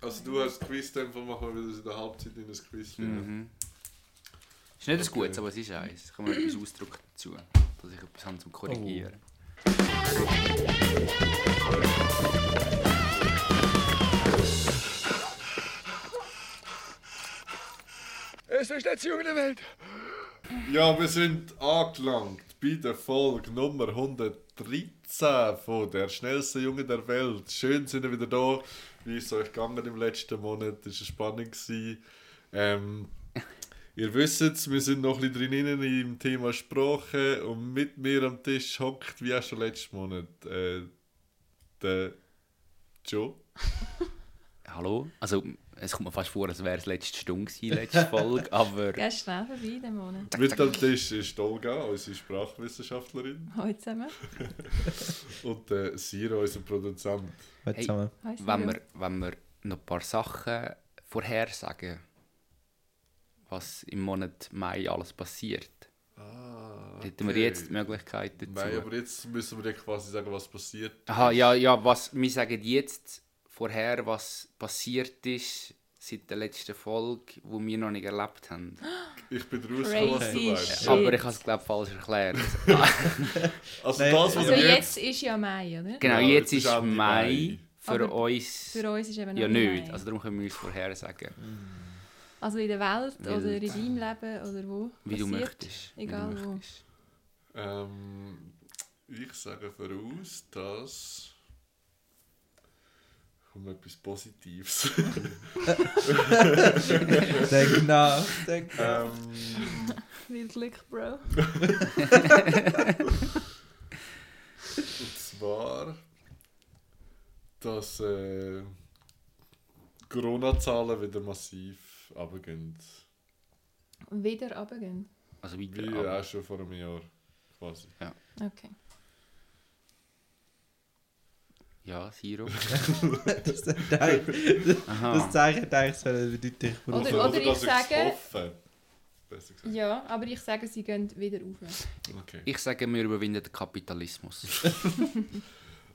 Also du hast Quiz, dann machen wir wieder in der Halbzeit in das Quiz. Mhm. Ist nicht das Okay. Gutes, aber es ist eins. Ich komme etwas ausdrücken dazu, dass ich etwas habe zum Korrigieren. Es ist nicht Jugend der Welt. Ja, wir sind angelangt bei der Folge Nummer 113 von der schnellsten Junge der Welt. Schön sind wir wieder da. Wie ist es euch gegangen im letzten Monat? Das war spannend. gewesen. Ähm, ihr wisst es, wir sind noch ein bisschen drinnen im Thema Sprache und mit mir am Tisch hockt, wie auch schon letzten Monat, äh, der Joe. Hallo? Also, es kommt mir fast vor, als wäre es letzte Stunde gewesen, letzte Folge, aber... Gehst schnell vorbei, den Monat. Mit am Tisch ist Olga, unsere Sprachwissenschaftlerin, Hallo zusammen. und der Siro, unser Produzent. Heute Hey. zusammen. Hallo, Wenn wir, wenn wir noch ein paar Sachen vorhersagen, was im Monat Mai alles passiert, Ah, hätten wir okay. jetzt die Möglichkeit dazu. Nein, aber jetzt müssen wir dir quasi sagen, was passiert. Aha, ja, ja, was, wir sagen jetzt vorher, was passiert ist seit der letzten Folge, wo wir noch nicht erlebt haben. Ich bin rausgekommen, was du weißt. Aber ich habe es, glaube ich, falsch erklärt. Also das, was Also wir jetzt ist ja Mai, oder? genau, Ja, jetzt jetzt ist Mai. Mai. Für Aber uns Für uns ist eben noch ja nicht. Mai. Also darum können wir es vorher sagen, Also in der Welt Weil- oder in deinem Leben oder wo. wie du passiert. möchtest. wie du Egal wo. möchtest. Ähm, ich sage voraus, dass... Kommt etwas Positives. Denk nach, denk nach. ähm, Viel Glück, Bro. und zwar, dass äh, Corona-Zahlen wieder massiv runtergehen. Wieder runtergehen. Also weiter Wie ab. auch schon vor einem Jahr. Quasi. Okay. Ja, Siro. das, Aha. das zeichnet eigentlich so eindeutig Oder- voraus. oder ich dass ich's sage-. Ja, aber ich sage, sie gehen wieder rauf. Okay. Ich sage, wir überwinden den Kapitalismus.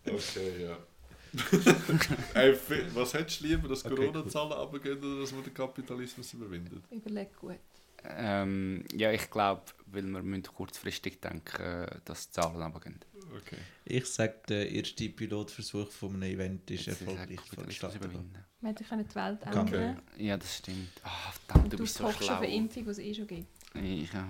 Okay, ja. Ey, was hättest du lieber, dass Okay, Corona-Zahlen runtergehen oder dass man den Kapitalismus überwindet? Überleg gut. Ähm, ja, ich glaube, weil wir müssen kurzfristig denken, dass die Zahlen runtergehen. Okay. Ich sage, der erste Pilotversuch von einem Event ist Jetzt erfolgreich vonstatten. Wir hätten können die Welt Okay. ändern Ja, das stimmt. Ah, verdammt, du du bist so schlau. auf eine Impfung, die es eh schon gibt. Ich, ja.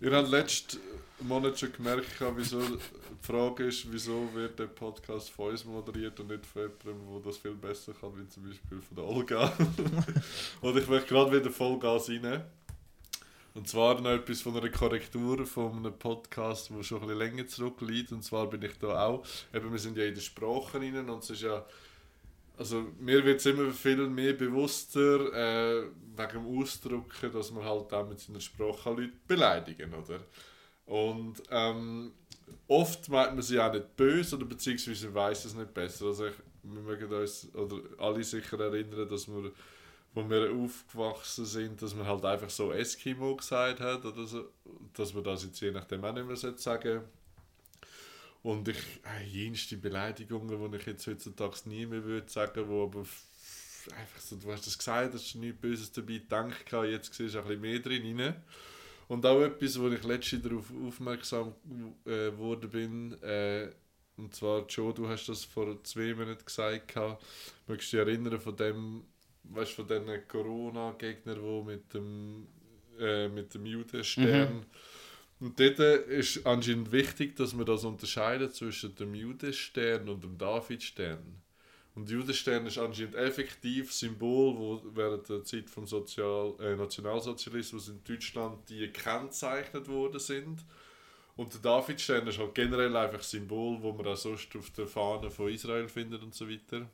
Ihr habt letzten Monat schon gemerkt, wieso die Frage ist, wieso wird der Podcast von uns moderiert und nicht von jemandem, der das viel besser kann, wie zum Beispiel von der Olga. und ich möchte gerade wieder Vollgas rein. Und zwar noch etwas von einer Korrektur von einem Podcast, der schon bisschen länger zurückliegt. Und zwar bin ich da auch, eben wir sind ja in den Sprachen rein und es ist ja, also mir wird es immer viel mehr bewusster, äh, wegen dem Ausdrücken, dass man halt auch mit seiner Sprache Leute beleidigen, oder? Und ähm, oft meint man sie auch nicht böse oder beziehungsweise weiß es nicht besser. Also ich, wir mögen uns oder alle sicher erinnern, dass wir, wo wir aufgewachsen sind, dass man halt einfach so Eskimo gesagt hat oder so, dass man das jetzt je nachdem auch nicht mehr sagen sollte. Und ich, äh, jenste Beleidigungen, die ich jetzt heutzutage nie mehr würde sagen, wo aber einfach so, du hast das gesagt, hast du nichts Böses dabei gedacht, jetzt siehst du ein bisschen mehr drin rein. Und auch etwas, wo ich letztens darauf aufmerksam äh, geworden bin, äh, und zwar, Joe, du hast das vor zwei Monaten gesagt, möchtest du dich erinnern von dem, weißt du, von diesen Corona-Gegnern, die mit dem, äh, mit dem Judenstern und dort ist anscheinend wichtig, dass man das unterscheidet zwischen dem Judenstern und dem Davidstern. Und der Judenstern ist anscheinend effektiv Symbol, wo während der Zeit vom Sozial äh, Nationalsozialismus in Deutschland die gekennzeichnet worden sind. Und der Davidstern ist halt generell einfach Symbol, wo man auch sonst auf der Fahne von Israel findet und so weiter.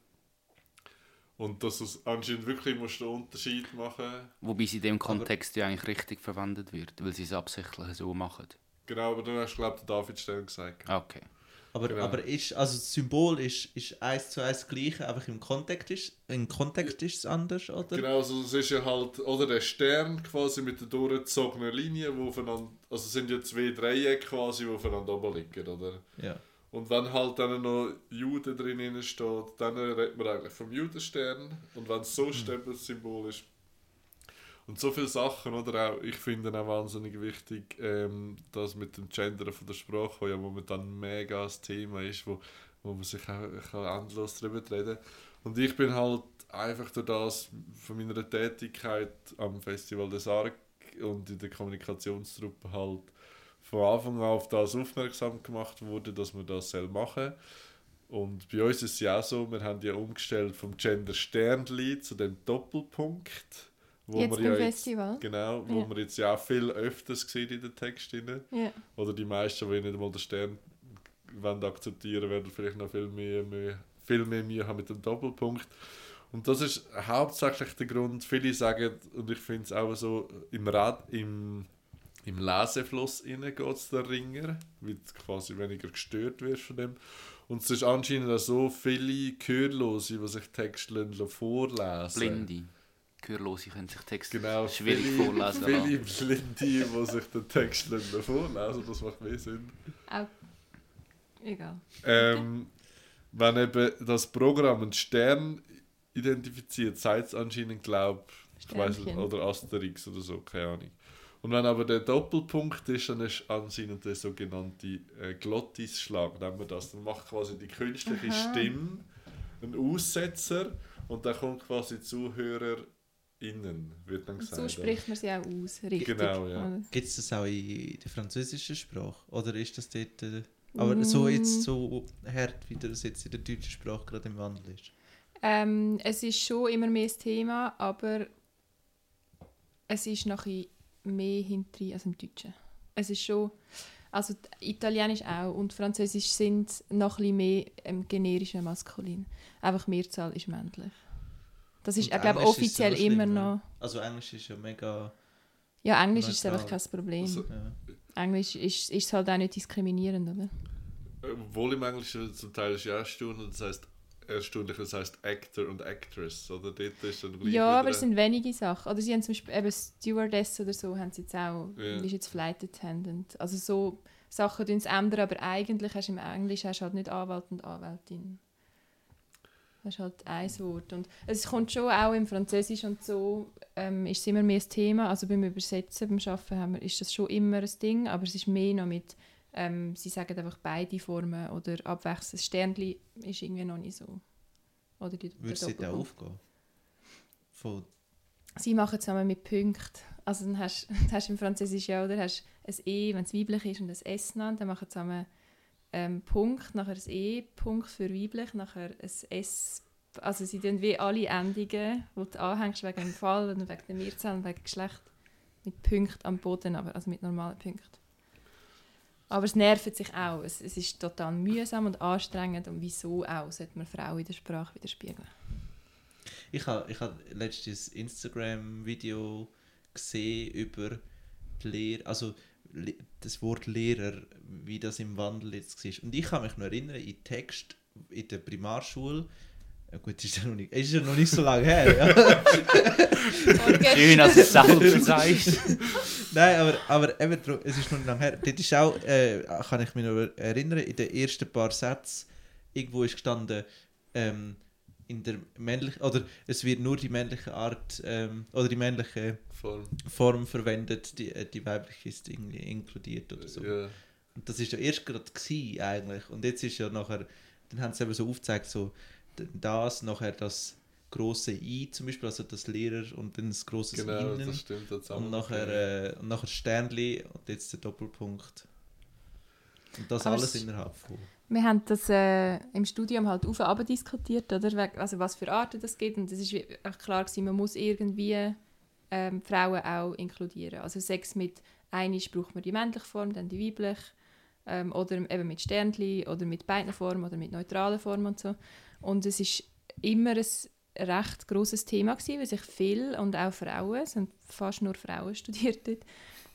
Und dass es anscheinend wirklich musst einen Unterschied machen Wobei es in dem Kontext ja eigentlich richtig verwendet wird, weil sie es absichtlich so machen. Genau, aber dann hast du, glaube ich, den Davidstern gesagt. Ah, Okay. Aber, Genau. aber ist, also das Symbol ist, ist eins zu eins das gleiche, einfach im Kontext ist, im Kontext ist es anders, oder? Genau, also es ist ja halt, oder der Stern quasi mit der durchgezogenen Linie, wo aufeinander, also es sind ja zwei Dreiecke quasi, die aufeinander oben liegen, oder? Ja. Und wenn halt dann noch Jude drin steht, dann redet man eigentlich vom Judenstern. Und wenn es so Stempelsymbol ist. Und so viele Sachen, oder auch, ich finde auch wahnsinnig wichtig, ähm, das mit dem Gendern von der Sprache, wo ja momentan mega das Thema ist, wo, wo man sich auch kann endlos darüber reden Und ich bin halt einfach durch das, von meiner Tätigkeit am Festival des Arc und in der Kommunikationstruppe halt von Anfang an auf das aufmerksam gemacht wurde, dass man das soll machen Und bei uns ist es ja auch so, wir haben ja umgestellt vom Gender Sternli zu dem Doppelpunkt. Wo Jetzt wir ja jetzt, Festival. Genau, wo Ja. man jetzt ja auch viel öfters sieht in den Texten. Ja. Oder die meisten, die nicht einmal den Stern wollen akzeptieren werden vielleicht noch viel mehr, mehr, viel mehr Mühe haben mit dem Doppelpunkt. Und das ist hauptsächlich der Grund, viele sagen, und ich finde es auch so, im, Rad, im, im Lesefluss geht es der Ringer, weil du quasi weniger gestört wirst von dem. Und es ist anscheinend auch so viele Gehörlose, die sich Texte vorlesen Blinde. Gehörlose können sich Texte Genau, schwierig viele, vorlesen Viele lassen. Blinde, die sich den Text vorlesen das macht mehr Sinn. Auch. Egal. Ähm, wenn eben das Programm einen Stern identifiziert, sagt es anscheinend, glaube ich, weiß nicht, Sternchen. oder Asterix oder so, keine Ahnung. Und wenn aber der Doppelpunkt ist, dann ist anscheinend der sogenannte äh, Glottisschlag, nennen wir das. Dann macht quasi die künstliche Aha. Stimme einen Aussetzer und dann kommt quasi ZuhörerInnen, wird dann Und gesagt. so spricht man sie auch aus, richtig. Genau, ja. Gibt es das auch in der französischen Sprache? Oder ist das dort... Äh, aber so jetzt so hart, wie das jetzt in der deutschen Sprache gerade im Wandel ist? Ähm, es ist schon immer mehr das Thema, aber es ist noch ein bisschen mehr hinter als im Deutschen. Es ist schon, also Italienisch auch und Französisch sind noch ein mehr ähm, generische Maskulin. Einfach Mehrzahl ist männlich. Das ist, ich glaube, ist offiziell schlimm, immer ja. noch. Also Englisch ist ja mega... Ja, Englisch ist Neutral. einfach kein Problem. Also, Ja. Englisch ist, ist halt auch nicht diskriminierend, oder? Obwohl im Englischen zum Teil ist ja erstaunlich, das heißt erstaunlich, das heißt Actor und Actress, oder? Dort ist dann gleich Ja, aber es sind wenige Sachen. Oder sie haben zum Beispiel eben Stewardess oder so, haben sie jetzt auch, und ist jetzt Flight Attendant. Also so Sachen tun sie ändern, aber eigentlich hast du im Englisch hast du halt nicht Anwalt und Anwältin. Das ist halt ein Wort. Und es kommt schon auch im Französisch und so, ähm, ist es immer mehr ein Thema. Also beim Übersetzen, beim Arbeiten haben wir, ist das schon immer ein Ding, aber es ist mehr noch mit, ähm, sie sagen einfach beide Formen oder abwechselnd. Das Sternli ist irgendwie noch nicht so. Oder die, Würde auch Doppelpunkt. aufgehen? Von, Sie machen zusammen mit Punkten. Also dann hast du hast im Französischen ja, oder? Hast ein E, wenn es weiblich ist, und ein S genannt. Dann machen sie zusammen ähm, Punkt, nachher ein E, Punkt für weiblich, nachher ein S. Also sie tun wie alle Endungen, die du anhängst wegen dem Fall und wegen der Mehrzahl und wegen Geschlecht, mit Punkten am Boden, aber, also mit normalen Punkten. Aber es nervt sich auch. Es, es ist total mühsam und anstrengend. Und wieso auch, sollte man Frauen in der Sprache widerspiegeln. ich habe ich hab letztes Instagram-Video gesehen über die Lehre, also das Wort Lehrer, wie das im Wandel jetzt war. Und ich kann mich noch erinnern, in Text in der Primarschule, ja gut, ist ja noch nicht, ist ja noch nicht so lange her, ja. Schön, dass du es selber sagst. Nein, aber, aber eben, es ist noch nicht lange her. Dort ist auch, äh, kann ich mich noch erinnern, in den ersten paar Sätzen, irgendwo ist gestanden, ähm, in der männlichen, oder es wird nur die männliche Art, ähm, oder die männliche Form. Form verwendet, die, äh, die weibliche ist irgendwie inkludiert oder so. Ja. Und das ist ja erst gerade gsi eigentlich. Und jetzt ist ja nachher, dann haben sie eben so aufgezeigt, so das, nachher das große I zum Beispiel, also das Lehrer und dann das große Genau, Innen. das stimmt. Das Und nachher, äh, und nachher Sternli und jetzt der Doppelpunkt. Und das Aber alles es- innerhalb von. Wir haben das äh, im Studium halt auf und ab diskutiert, oder? Also was für Arten das gibt. Und es ist wie- echt klar gewesen, man muss irgendwie ähm, Frauen auch inkludieren. Also Sex mit einisch braucht man die männliche Form, dann die weibliche. Ähm, oder eben mit Sternli oder mit beiden Formen oder mit neutralen Formen und so. Und es ist immer ein recht großes Thema gewesen, weil sich viele und auch Frauen, es sind fast nur Frauen studiert dort,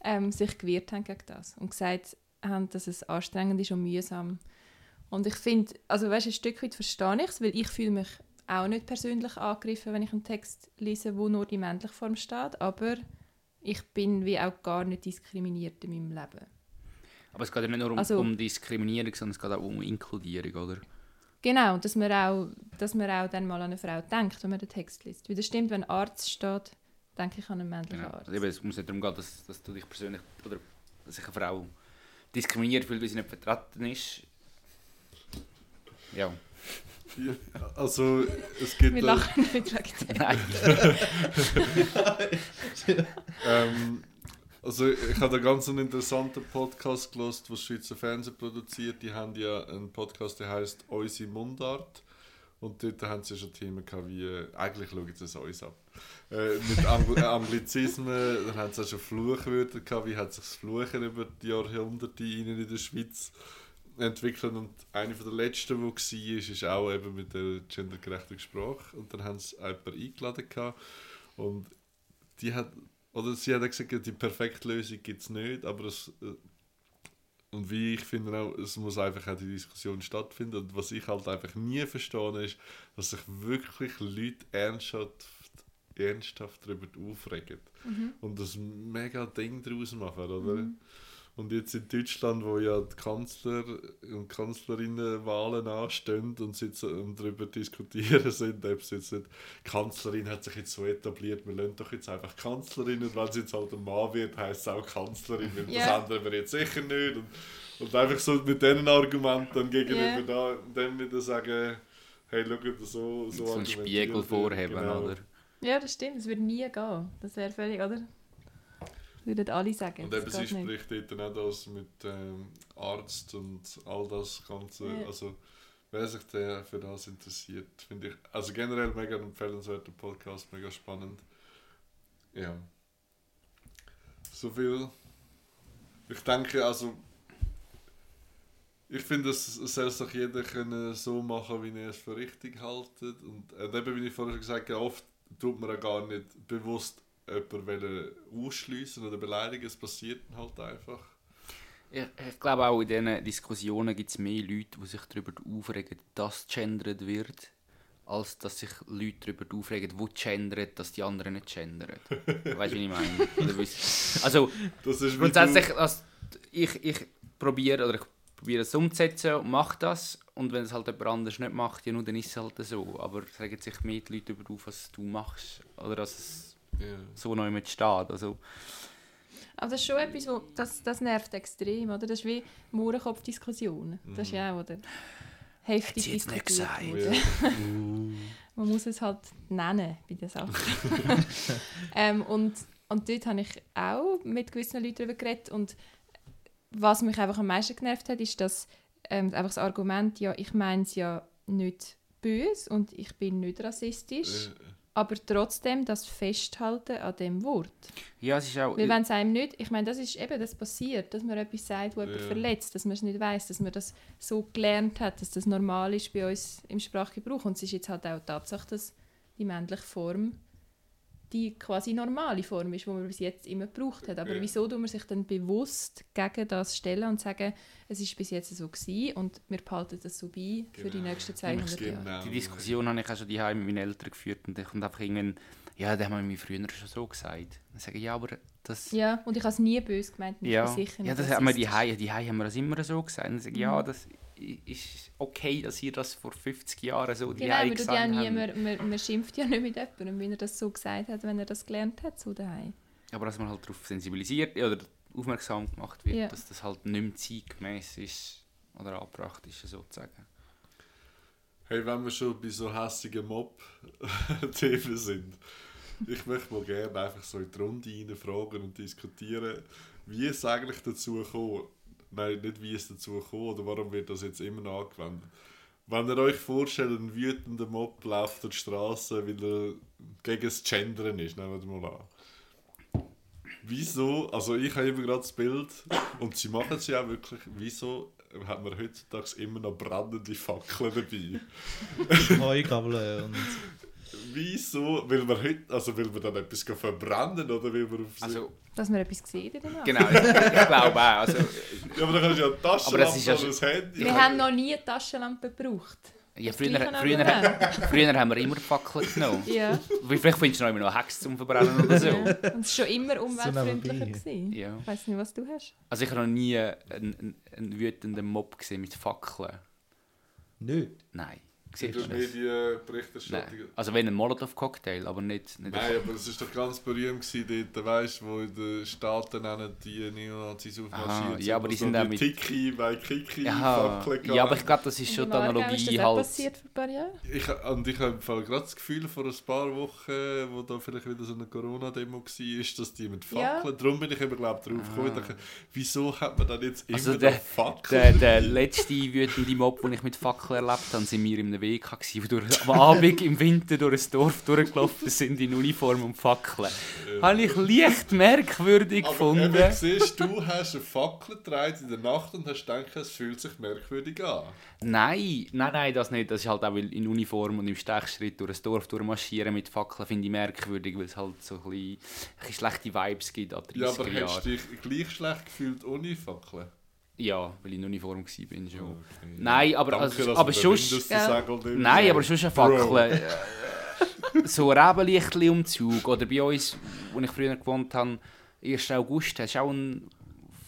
ähm, sich gewehrt haben gegen das und gesagt haben, dass es anstrengend ist und mühsam und ich finde, also weißt, ein Stück weit verstehe ich es, weil ich fühle mich auch nicht persönlich angegriffen, wenn ich einen Text lese, wo nur die männliche Form steht, aber ich bin wie auch gar nicht diskriminiert in meinem Leben. Aber es geht ja nicht nur um, Also- um Diskriminierung, sondern es geht auch um Inkludierung, oder? Genau, dass man, auch, dass man auch dann mal an eine Frau denkt, wenn man den Text liest. Weil das stimmt, wenn Arzt steht, denke ich an einen männlichen Genau. Arzt. Also eben, es muss nicht darum gehen, dass, dass du dich persönlich oder dass sich eine Frau diskriminiert fühlt, weil sie nicht vertreten ist. Ja. Ja, Also, es gibt. Wir äh, lachen nicht wegen dem. Nein. Ähm, also ich habe einen ganz interessanten Podcast gelost, was Schweizer Fernsehen produziert. Die haben ja einen Podcast, der heißt Unsere Mundart. Und dort haben sie schon Themen gehabt wie, eigentlich schauen sie es uns ab. Äh, mit Angl äh, Anglizismen, dann haben sie auch schon Fluchwörter gehabt, wie hat sich das Fluchen über die Jahrhunderte in der Schweiz entwickelt. Und eine von der letzten, die war, ist, ist auch eben mit der gendergerechten Sprache. Und dann haben sie jemanden eingeladen gehabt. Und die hat, oder sie hat gesagt, die perfekte Lösung gibt es nicht, aber es, äh, und wie ich finde auch, es muss einfach auch die Diskussion stattfinden. Und was ich halt einfach nie verstehe, ist, dass sich wirklich Leute ernsthaft, ernsthaft darüber aufregen und das mega Ding daraus machen, oder? Und jetzt in Deutschland, wo ja die Kanzler und Kanzlerinnenwahlen anstehen und sitzen und darüber diskutieren sind, ob es jetzt nicht, die Kanzlerin hat sich jetzt so etabliert, wir lassen doch jetzt einfach Kanzlerin und wenn sie jetzt halt ein Mann wird, heisst es auch Kanzlerin, weil Ja. das ändern wir jetzt sicher nicht. Und, und einfach so mit diesen Argumenten dann gegenüber Ja. da und dann wieder sagen, hey, schau, so, so So einen Spiegel vorheben, Genau. oder? Ja, das stimmt. Das würde nie gehen. Das wäre völlig, oder? Würden alle sagen. Und eben, sie geht nicht. spricht dort auch das mit ähm, Arzt und all das Ganze. Ja. Also, wer sich der für das interessiert, finde ich. Also generell mega empfehlenswerter Podcast, mega spannend. Ja. So viel. Ich denke, also. Ich finde, es es soll sich jeder können so machen, wie er es für richtig haltet. Und äh, eben, wie ich vorher gesagt habe, oft tut man ja gar nicht bewusst jemanden ausschliessen oder beleidigen. Es passiert halt einfach. Ich, ich glaube auch in diesen Diskussionen gibt es mehr Leute, die sich darüber aufregen, dass gendert wird, als dass sich Leute darüber aufregen, wo gendert, dass die anderen nicht gendern. weißt du, wie ich meine? Also Das ist grundsätzlich, also, ich, ich probiere oder ich probiere es umzusetzen und mache das. Und wenn es halt jemand anders nicht macht, ja, nur, dann ist es halt so. Aber es regen sich mehr die Leute darüber auf, was du machst. Oder dass es ja. so noch jemand steht. Also, Aber das ist schon etwas, wo, das, das nervt extrem, oder? Das ist wie Mohrenkopf-Diskussionen. Das ist ja auch, oder? Heftig jetzt nicht gesagt. worden. Man muss es halt nennen bei den Sachen. ähm, und, und dort habe ich auch mit gewissen Leuten darüber geredet. Und was mich einfach am meisten genervt hat, ist, dass ähm, einfach das Argument, ja, ich meine es ja nicht böse und ich bin nicht rassistisch, Äh, aber trotzdem das Festhalten an dem Wort. ja, es ist auch... Weil wenn es einem nicht, ich meine, das ist eben, das passiert, dass man etwas sagt, wo jemand Ja. verletzt, dass man es nicht weiß, dass man das so gelernt hat, dass das normal ist bei uns im Sprachgebrauch. Und es ist jetzt halt auch die Tatsache, dass die männliche Form die quasi normale Form ist, die man bis jetzt immer gebraucht hat. Aber Ja. wieso tut man sich dann bewusst gegen das stellen und sagen, es ist bis jetzt so gewesen und wir behalten das so bei für die Genau. nächsten 200 Jahre. genau. Die Diskussion habe ich auch schon die mit meinen Eltern geführt und ich kommt einfach irgendwann, ja, das haben wir früher schon so gesagt. Dann sage ich, ja, aber das... Ja, und ich habe es nie böse gemeint. und ich ja, sicher ja nicht das haben wir die rassistisch. Hause, die Hause haben wir das immer so gesagt. Dann sage ich, ja, Mhm. das ist okay, dass ihr das vor 50 Jahren so die Genau, tut ja gesagt nie, habt. man, man, man schimpft ja nicht mit jemandem, wenn er das so gesagt hat, wenn er das gelernt hat, so daheim. Aber dass man halt darauf sensibilisiert oder aufmerksam gemacht wird, Ja. dass das halt nicht mehr zeitgemäß ist oder angebracht ist, sozusagen. Hey, wenn wir schon bei so hässigen Mob-Themen sind, ich möchte mal gerne einfach so in die Runde rein fragen und diskutieren, wie es eigentlich dazu gekommen Nein, nicht wie es dazu gekommen oder warum wird das jetzt immer noch angewendet. Wenn ihr euch vorstellt, ein wütender Mob läuft auf die Straße, weil er gegen das Gendern ist, nehmen wir mal an. Wieso, also ich habe immer gerade das Bild, und sie machen es ja auch wirklich, wieso hat man heutzutage immer noch brennende Fackeln dabei? Heugabeln und Wieso? Will man heute, also will man dann etwas verbrennen oder will man auf Also, Dass man etwas sieht Nacht. genau, ich, ich glaube auch. Also, Ja, aber dann kannst du ja eine Aber das Taschenlampe ist ja oder ein Handy. Wir haben noch nie eine Taschenlampe gebraucht. Ja, früher, früher, nebenan. früher haben wir immer Fackeln genommen. Ja. Vielleicht findest du noch immer noch Hex zum Verbrennen oder so. ja. Und es war schon immer umweltfreundlicher. gewesen. Ja. Ich weiß nicht, was du hast. Also ich habe noch nie einen, einen, einen wütenden Mob gesehen mit Fackeln. Nicht. Nein. Siehst hast du nicht das? die äh, Berichterstattung. Nein. Also wenn ein Molotov-Cocktail, aber nicht... nicht Nein, aber es war doch ganz berühmt gewesen, dort, weißt wo in den Staaten nennen die Neonazis aufmarschiert Aha, ja, aber die sind auch mit- Tiki bei Kiki ja, Fackeln ja, aber ich glaube, das ist schon die Analogie ist das halt... passiert vor ein paar Jahren? Ich, und ich habe im gerade das Gefühl, vor ein paar Wochen, wo da vielleicht wieder so eine Corona-Demo war, ist, dass die mit Ja. Fackeln, darum bin ich eben glaube drauf gekommen, dachte, wieso hat man dann jetzt immer Also noch der- Fackeln? Der, der letzte wütende Mob, den ich mit Fackeln erlebt habe, sind wir in einem Weg, wo durch, am Abend im Winter durch ein Dorf durchgelaufen sind in Uniform und Fackeln. Habe ich leicht merkwürdig Aber gefunden. eben, siehst du, hast eine Fackel getragen in der Nacht und hast gedacht, es fühlt sich merkwürdig an. Nein, nein, nein, das nicht. Das ist halt auch in Uniform und im Stechschritt durch ein Dorf durchmarschieren mit Fackeln finde ich merkwürdig, weil es halt so ein bisschen, ein bisschen schlechte Vibes gibt an 30er Ja, aber Jahren. hättest du dich gleich schlecht gefühlt ohne Fackeln? Ja, weil ich in Uniform war bin schon. Okay. Nein, aber, Danke, also, aber sonst... Ja. Nein, aber sonst eine Fackel. So ein Rebenlichtli-Umzug. Oder bei uns, wo ich früher gewohnt habe, 1. August, hast du auch einen,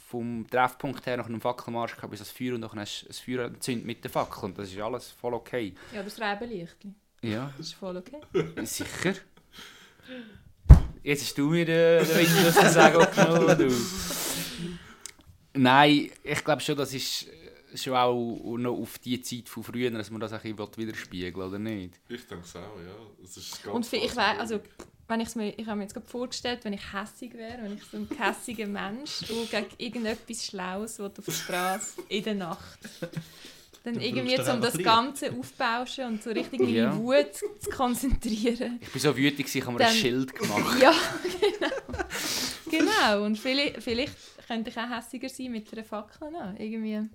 vom Treffpunkt her nach einem Fackelmarsch gehabt, bis das Feuer und dann hast du ein Feuer entzündet mit der Fackel. Und das ist alles voll okay. Ja, das Rebenlichtli. Ja, Das ist voll okay. sicher. Jetzt hast du mir den, den Windows zu sagen genommen, du. Nein, ich glaube schon, das ist schon auch noch auf die Zeit von früher, dass man das ein bisschen widerspiegeln will, oder nicht? Ich denke es auch, ja. Es ist ganz Und für, ich weiß, also wenn ich's mir, ich habe mir jetzt gerade vorgestellt, wenn ich hässig wäre, wenn ich so ein hässiger Mensch, der gegen irgendetwas Schlaues will auf der Straße in der Nacht. Dann Dann irgendwie, um das. Ganze aufbauschen und so richtig meine Ja. Wut zu konzentrieren. Ich bin so wütend, gewesen, ich habe mir ein Dann- Schild gemacht. Ja, genau. genau. Und vielleicht, vielleicht könnte ich auch hässiger sein mit einer Fackel. noch. Irgendwie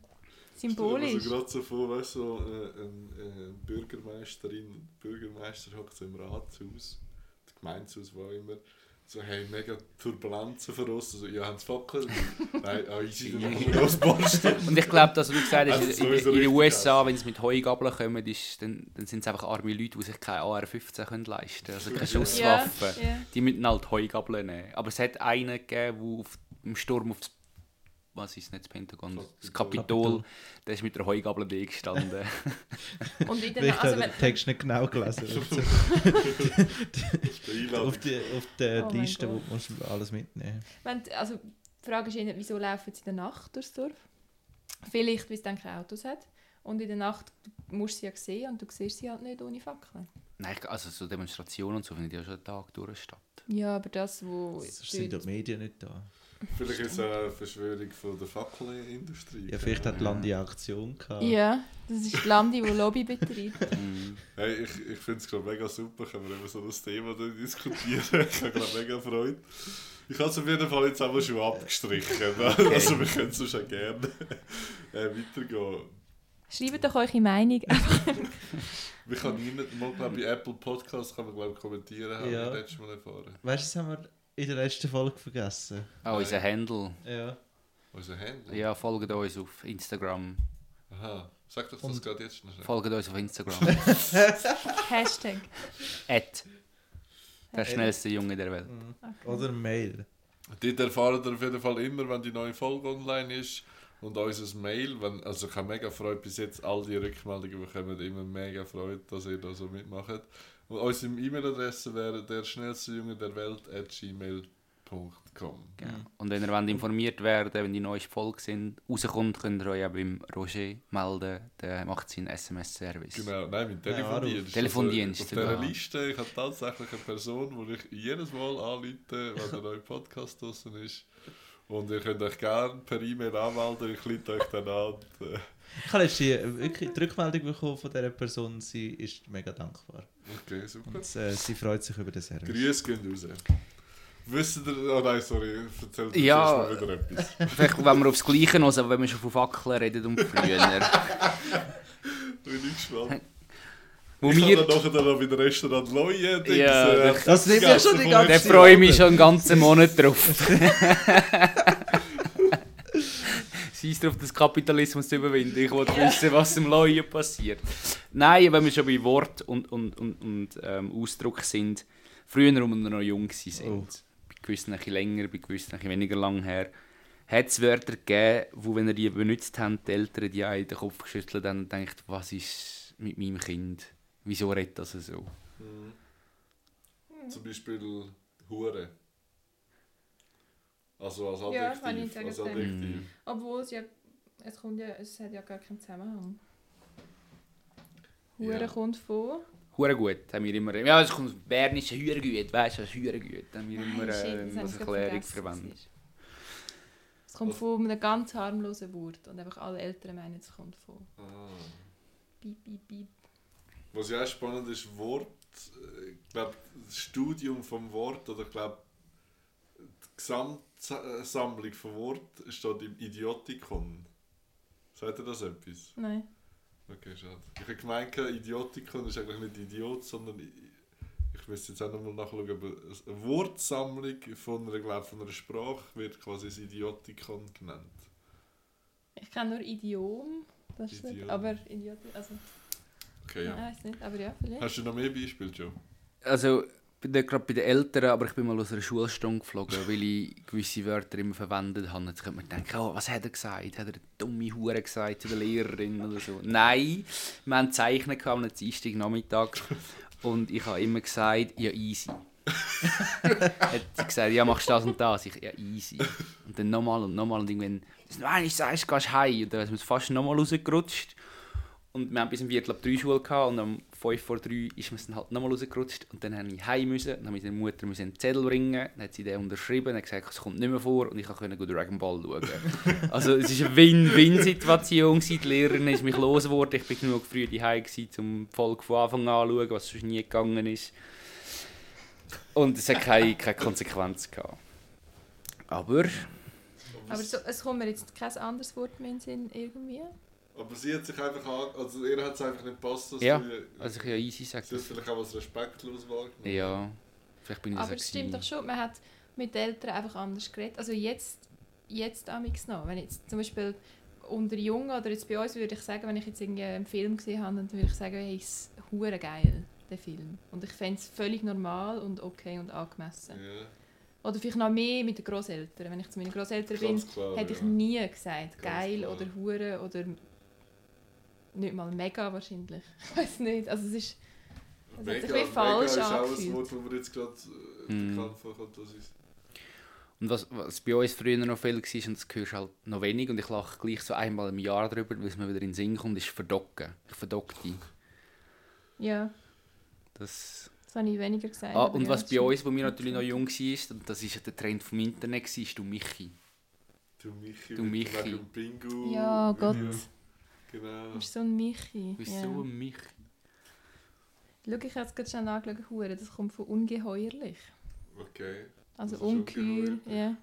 symbolisch. Also gerade so vor, weißt du, so, äh, ein, äh, eine Bürgermeisterin, Bürgermeister hockt so im Ratshaus, der Gemeindehaus, wo auch immer, so, hey, mega Turbulenzen für uns, also, ja, haben sie Fackeln? Nein, ah, easy, dann machen wir. Und ich glaube, dass du gesagt hast, Also in, in, den USA, wenn sie mit Heugabeln kommen, ist, dann, dann sind es einfach arme Leute, die sich keine AR-15 können leisten können. Also keine Ja. Schusswaffen. Ja. Die müssen halt Heugabeln nehmen. Aber es hat einen gegeben, der auf, im Sturm auf das was ist nicht das Pentagon? Das Kapitol, Kapitol. der ist mit der Heugabel da gestanden. Und in Ich der, habe also den Text nicht genau gelesen. Auf, die, auf der Oh Liste wo musst du alles mitnehmen. wenn, also die Frage ist eher, wieso laufen sie in der Nacht durchs Dorf? Vielleicht, weil es dann keine Autos hat. Und in der Nacht du musst sie ja sehen und du siehst sie halt nicht ohne Fackeln. Nein, ich- also so Demonstrationen und so finden ja schon einen Tag durch statt. Ja, aber das, wo... Sonst sind die Medien nicht da. Vielleicht ist es eine Verschwörung von der Fackelindustrie. Ja, vielleicht hat Landi eine Aktion gehabt. Ja, das ist die Landi, die Lobby betreibt. Mhm. Hey, ich ich finde es gerade mega super, können wir über so ein Thema diskutieren. ich habe gerade mega Freude. Ich habe es auf jeden Fall jetzt aber schon abgestrichen. ne? Also wir können es schon gerne äh, weitergehen. Schreibt doch eure Meinung. Wir können niemand mal, glaube bei Apple Podcasts kann man, glaube ich, kommentieren, haben Ja. wir letztes Mal erfahren. Weißt du, das haben wir in der letzten Folge vergessen. Oh, unser Handle. Ja. Unser Handy? Ja, folgt uns auf Instagram. Aha. Sag doch das Und- gerade jetzt schnell. Folgt uns auf Instagram. Hashtag. At der schnellste Junge der Welt. Oder Mail. Dort erfahren ihr auf jeden Fall immer, wenn die neue Folge online ist. Und unser Mail, wenn, also ich habe mega Freude, bis jetzt all die Rückmeldungen bekommen, immer mega Freude, dass ihr da so mitmacht. Und unsere E-Mail-Adresse wäre der schnellste Junge der Welt at gmail.com. Genau. Und wenn ihr wollt informiert werden wenn die neuesten Folgen sind, rauskommt, könnt ihr euch auch beim Roger melden. Der macht seinen SMS-Service. Genau, nein, mit Ja, Telefondienst. Telefondienst, Also, auf dieser genau. Liste, ich habe tatsächlich eine Person, die ich jedes Mal anrufe, wenn der neue Podcast draußen ist. Und ihr könnt euch gerne per E-Mail anmelden, ich leite euch dann an. Und, äh, Ich habe letztens äh, wirklich die Rückmeldung bekommen von dieser Person. Sie ist mega dankbar. okay, super. Und äh, sie freut sich über den Service. Grüße gehen raus. Wisst ihr, oh nein, sorry, erzähl dir Ja. mal wieder etwas. Vielleicht wenn wir aufs Gleiche noch, aber wenn wir schon von Fackeln reden und früher. Bin ich gespannt. Wo ich wir, habe dann nachher dann noch wieder Restaurant Leue. Dings, Ja, äh, das- Das nimmt ja schon die ganze da letztem freue ich mich schon einen ganzen Monat drauf. Scheiß drauf, das Kapitalismus zu überwinden. Ich wollte wissen, was im Neuen passiert. Nein, wenn wir schon bei Wort und, und, und, und ähm, Ausdruck sind, früher, als wir noch jung waren, Oh. bei gewissen ein bisschen länger, bei gewissen ein bisschen weniger lang her, hat es Wörter gegeben, wo, wenn ihr die benutzt habt, die Eltern die einen den Kopf geschüttelt haben und denkt, was ist mit meinem Kind? Wieso redet das so? Zum Beispiel Hure. Also als Ja, Adjektiv. kann ich sagen, als. Adjektiv. Obwohl es ja, es kommt ja, es hat ja gar keinen Zusammenhang. Ja. Hure kommt von... Hure gut, haben wir immer. Ja, es kommt bernische Hure gut, weißt du, Hure gut. Haben wir immer Nein, shit, äh, das habe als Erklärung verwendet. es kommt von einem ganz harmlosen Wort und einfach alle Eltern meinen, es kommt von Ah. Piep, piep, piep. Was ja auch spannend ist, Wort, äh, ich glaube, das Studium vom Wort, oder ich glaube, die Gesamtsammlung von Wort steht im Idiotikon. Sagt ihr das etwas? Nein. Okay, schade. Ich habe gemeint, Idiotikon ist eigentlich nicht Idiot, sondern ich, müsste jetzt auch nochmal nachschauen, aber eine Wortsammlung von einer, glaub, von einer Sprache wird quasi das Idiotikon genannt. Ich kenne nur Idiom. Das ist nicht, Idiom. aber Idiot... Also, Okay, ja. Nein, weiß nicht, aber ja, vielleicht. Hast du noch mehr Beispiele, Joe? Also, ich bin nicht gerade bei den Eltern, aber ich bin mal aus einer Schulstunde geflogen, weil ich gewisse Wörter immer verwendet habe. Jetzt könnte man denken, oh, was hat er gesagt? Hat er eine dumme Hure gesagt zu der Lehrerin oder so? Nein, wir haben Zeichnen am Dienstag Nachmittag und ich habe immer gesagt, ja easy. hat sie gesagt, ja machst das und das? Ich, ja easy. Und dann nochmal und nochmal und irgendwann, das ist nur gehst heim. Und dann ist man fast nochmal rausgerutscht. Und wir haben bis um Viertel ab drei Schule gehabt und am 5 vor 3 ist mir es dann halt nochmal rausgerutscht und dann musste ich heim, müssen, dann musste meine Mutter müssen einen Zettel bringen, dann hat sie den unterschrieben und gesagt, es kommt nicht mehr vor und ich konnte gut Dragon Ball schauen. also es war eine Win-Win-Situation, die Lehrerin ist mich losgeworden, ich bin genug früh heim, gewesen, um die Folge von Anfang an zu schauen, was sonst nie gegangen ist. Und es hat keine, keine Konsequenz gehabt. Aber... Aber so, es kommt mir jetzt kein anderes Wort mehr in den Sinn irgendwie. Aber sie hat sich einfach an, also ihr hat es einfach nicht gepasst, dass Ja, du, also ich ja easy sage sie hat das. vielleicht auch als respektlos wahrgenommen. Ja, vielleicht bin ich Aber das es stimmt doch schon, man hat mit den Eltern einfach anders geredet. Also jetzt, jetzt amix noch. Wenn jetzt zum Beispiel unter Jungen oder jetzt bei uns würde ich sagen, wenn ich jetzt irgendwie einen Film gesehen habe, dann würde ich sagen, hey, ist hure geil, der Film. Und ich fände es völlig normal und okay und angemessen. Ja, Oder vielleicht noch mehr mit den Großeltern. Wenn ich zu meinen Großeltern bin, klar. hätte ich ja. nie gesagt, Ganz geil klar. oder hure oder nicht mal mega wahrscheinlich. Ich weiß nicht. Also es ist es hat sich Mega, wie falsch mega ist auch ein angefühlt. Wort, das jetzt gerade Mm. bekannt vorkommt. Das ist, Und was, was bei uns früher noch viel war, und das hörst du halt noch wenig, und ich lache gleich so einmal im Jahr drüber, weil es mir wieder in den Sinn kommt, ist verdocken. Ich verdocke dich. Ja, Das... das habe ich weniger gesagt. Ah, und ja, was bei uns, wo wir natürlich noch jung waren, und das ist der Trend vom Internet, war, ist du Michi. du Michi. Du Michi. Bingo. Ja, Gott. Video. Genau. Du bist so ein Michi. Du bist ja. so ein Michi. Schau, ich habe es gerade schon angeschaut, das kommt von ungeheuerlich. Okay. Also ungeheuer, ja.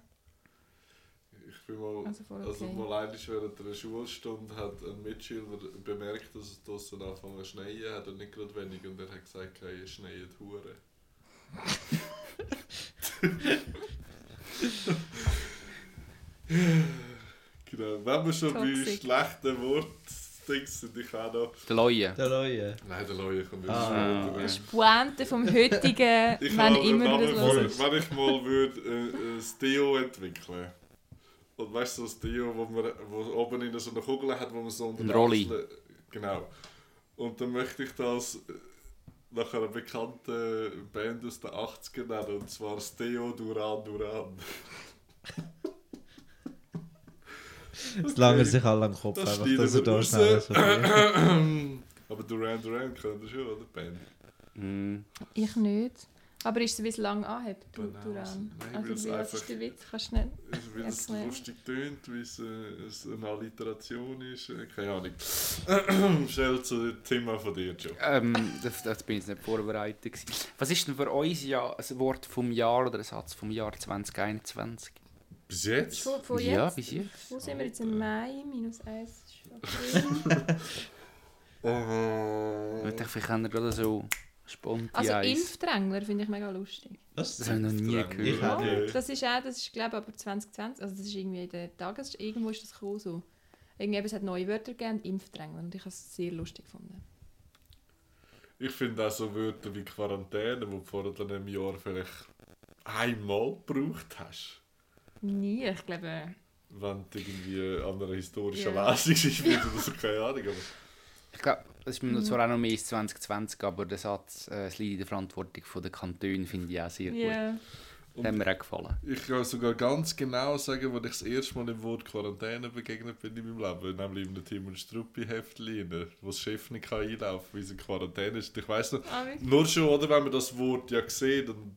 Ich bin mal, Also also okay. mal einmal während einer Schulstunde hat ein Mitschüler bemerkt, dass es draussen anfangen zu schneien hat und nicht gerade wenig und er hat gesagt, hey, es schneit Hure. genau. Wenn wir schon bei Toxic. schlechten Worten sind, ich auch noch. Der Leue. Der Leue. Nein, der Leue kommt Ah. später. Das ist Pointe vom heutigen, Ich wenn habe immer das hörst. für, wenn ich mal würde, äh, ein Deo entwickeln Und weißt du, ein Deo, wo, man, wo oben in so eine Kugel hat, wo man so unter Ein Rolli. Genau. Und dann möchte ich das äh, nach einer bekannten Band aus den 80ern nennen, und zwar das Deo Duran Duran. Solange er sich alle am Kopf Das einfach, dass er da wir schnell raus. so Aber Duran Duran kennt ihr schon, oder? Band. Mm. Ich nicht. Aber ist es, wie es lang anhebt, du. Duran? Nein, Also, wie, was einfach- ist der Witz? Kannst du nicht? Also, Weil es lustig tönt, weil es, äh, es eine Alliteration ist. Äh, keine Ahnung. Schnell zu dem Thema von dir, Joe. Ähm, das, das bin ich jetzt nicht vorbereitet. Was ist denn für uns ja ein Wort vom Jahr oder ein Satz vom Jahr 2021? Bis jetzt? Von, von Ja, jetzt? bis jetzt. Wo sind wir jetzt? Im Mai? Minus 1 April? Ich dachte, vielleicht haben wir gerade so Sponti Also. Impfdrängler finde ich mega lustig. Was? Das habe ich noch nie gehört. Ja. nicht. Das ist auch, das ist glaube ich aber 2020, also das ist irgendwie in den Tages... Irgendwo ist das gekommen so. Irgendwie, es hat neue Wörter gegeben, Impfdrängler, und ich habe es sehr lustig gefunden. Ich finde auch so Wörter wie Quarantäne, die du vor einem Jahr vielleicht einmal gebraucht hast. Nie, ich glaube... Wenn du irgendwie an einer historischen Ja. Lesung bist oder so, keine Ahnung. Aber Ich glaube, das ist mir Mhm. zwar auch noch mehr als 2020, aber der Satz, äh, es liegt in der Verantwortung der Kantone, finde ich auch sehr gut. Ja. Das hat mir auch gefallen. ich kann sogar ganz genau sagen, wo ich das erste Mal dem Wort Quarantäne begegnet bin in meinem Leben. Nämlich in einem Timon Struppi-Heftchen, wo das Chef nicht kann einlaufen kann, weil es in Quarantäne ist. Ich weiss noch, Ah, nur schon, oder, wenn man das Wort ja sieht und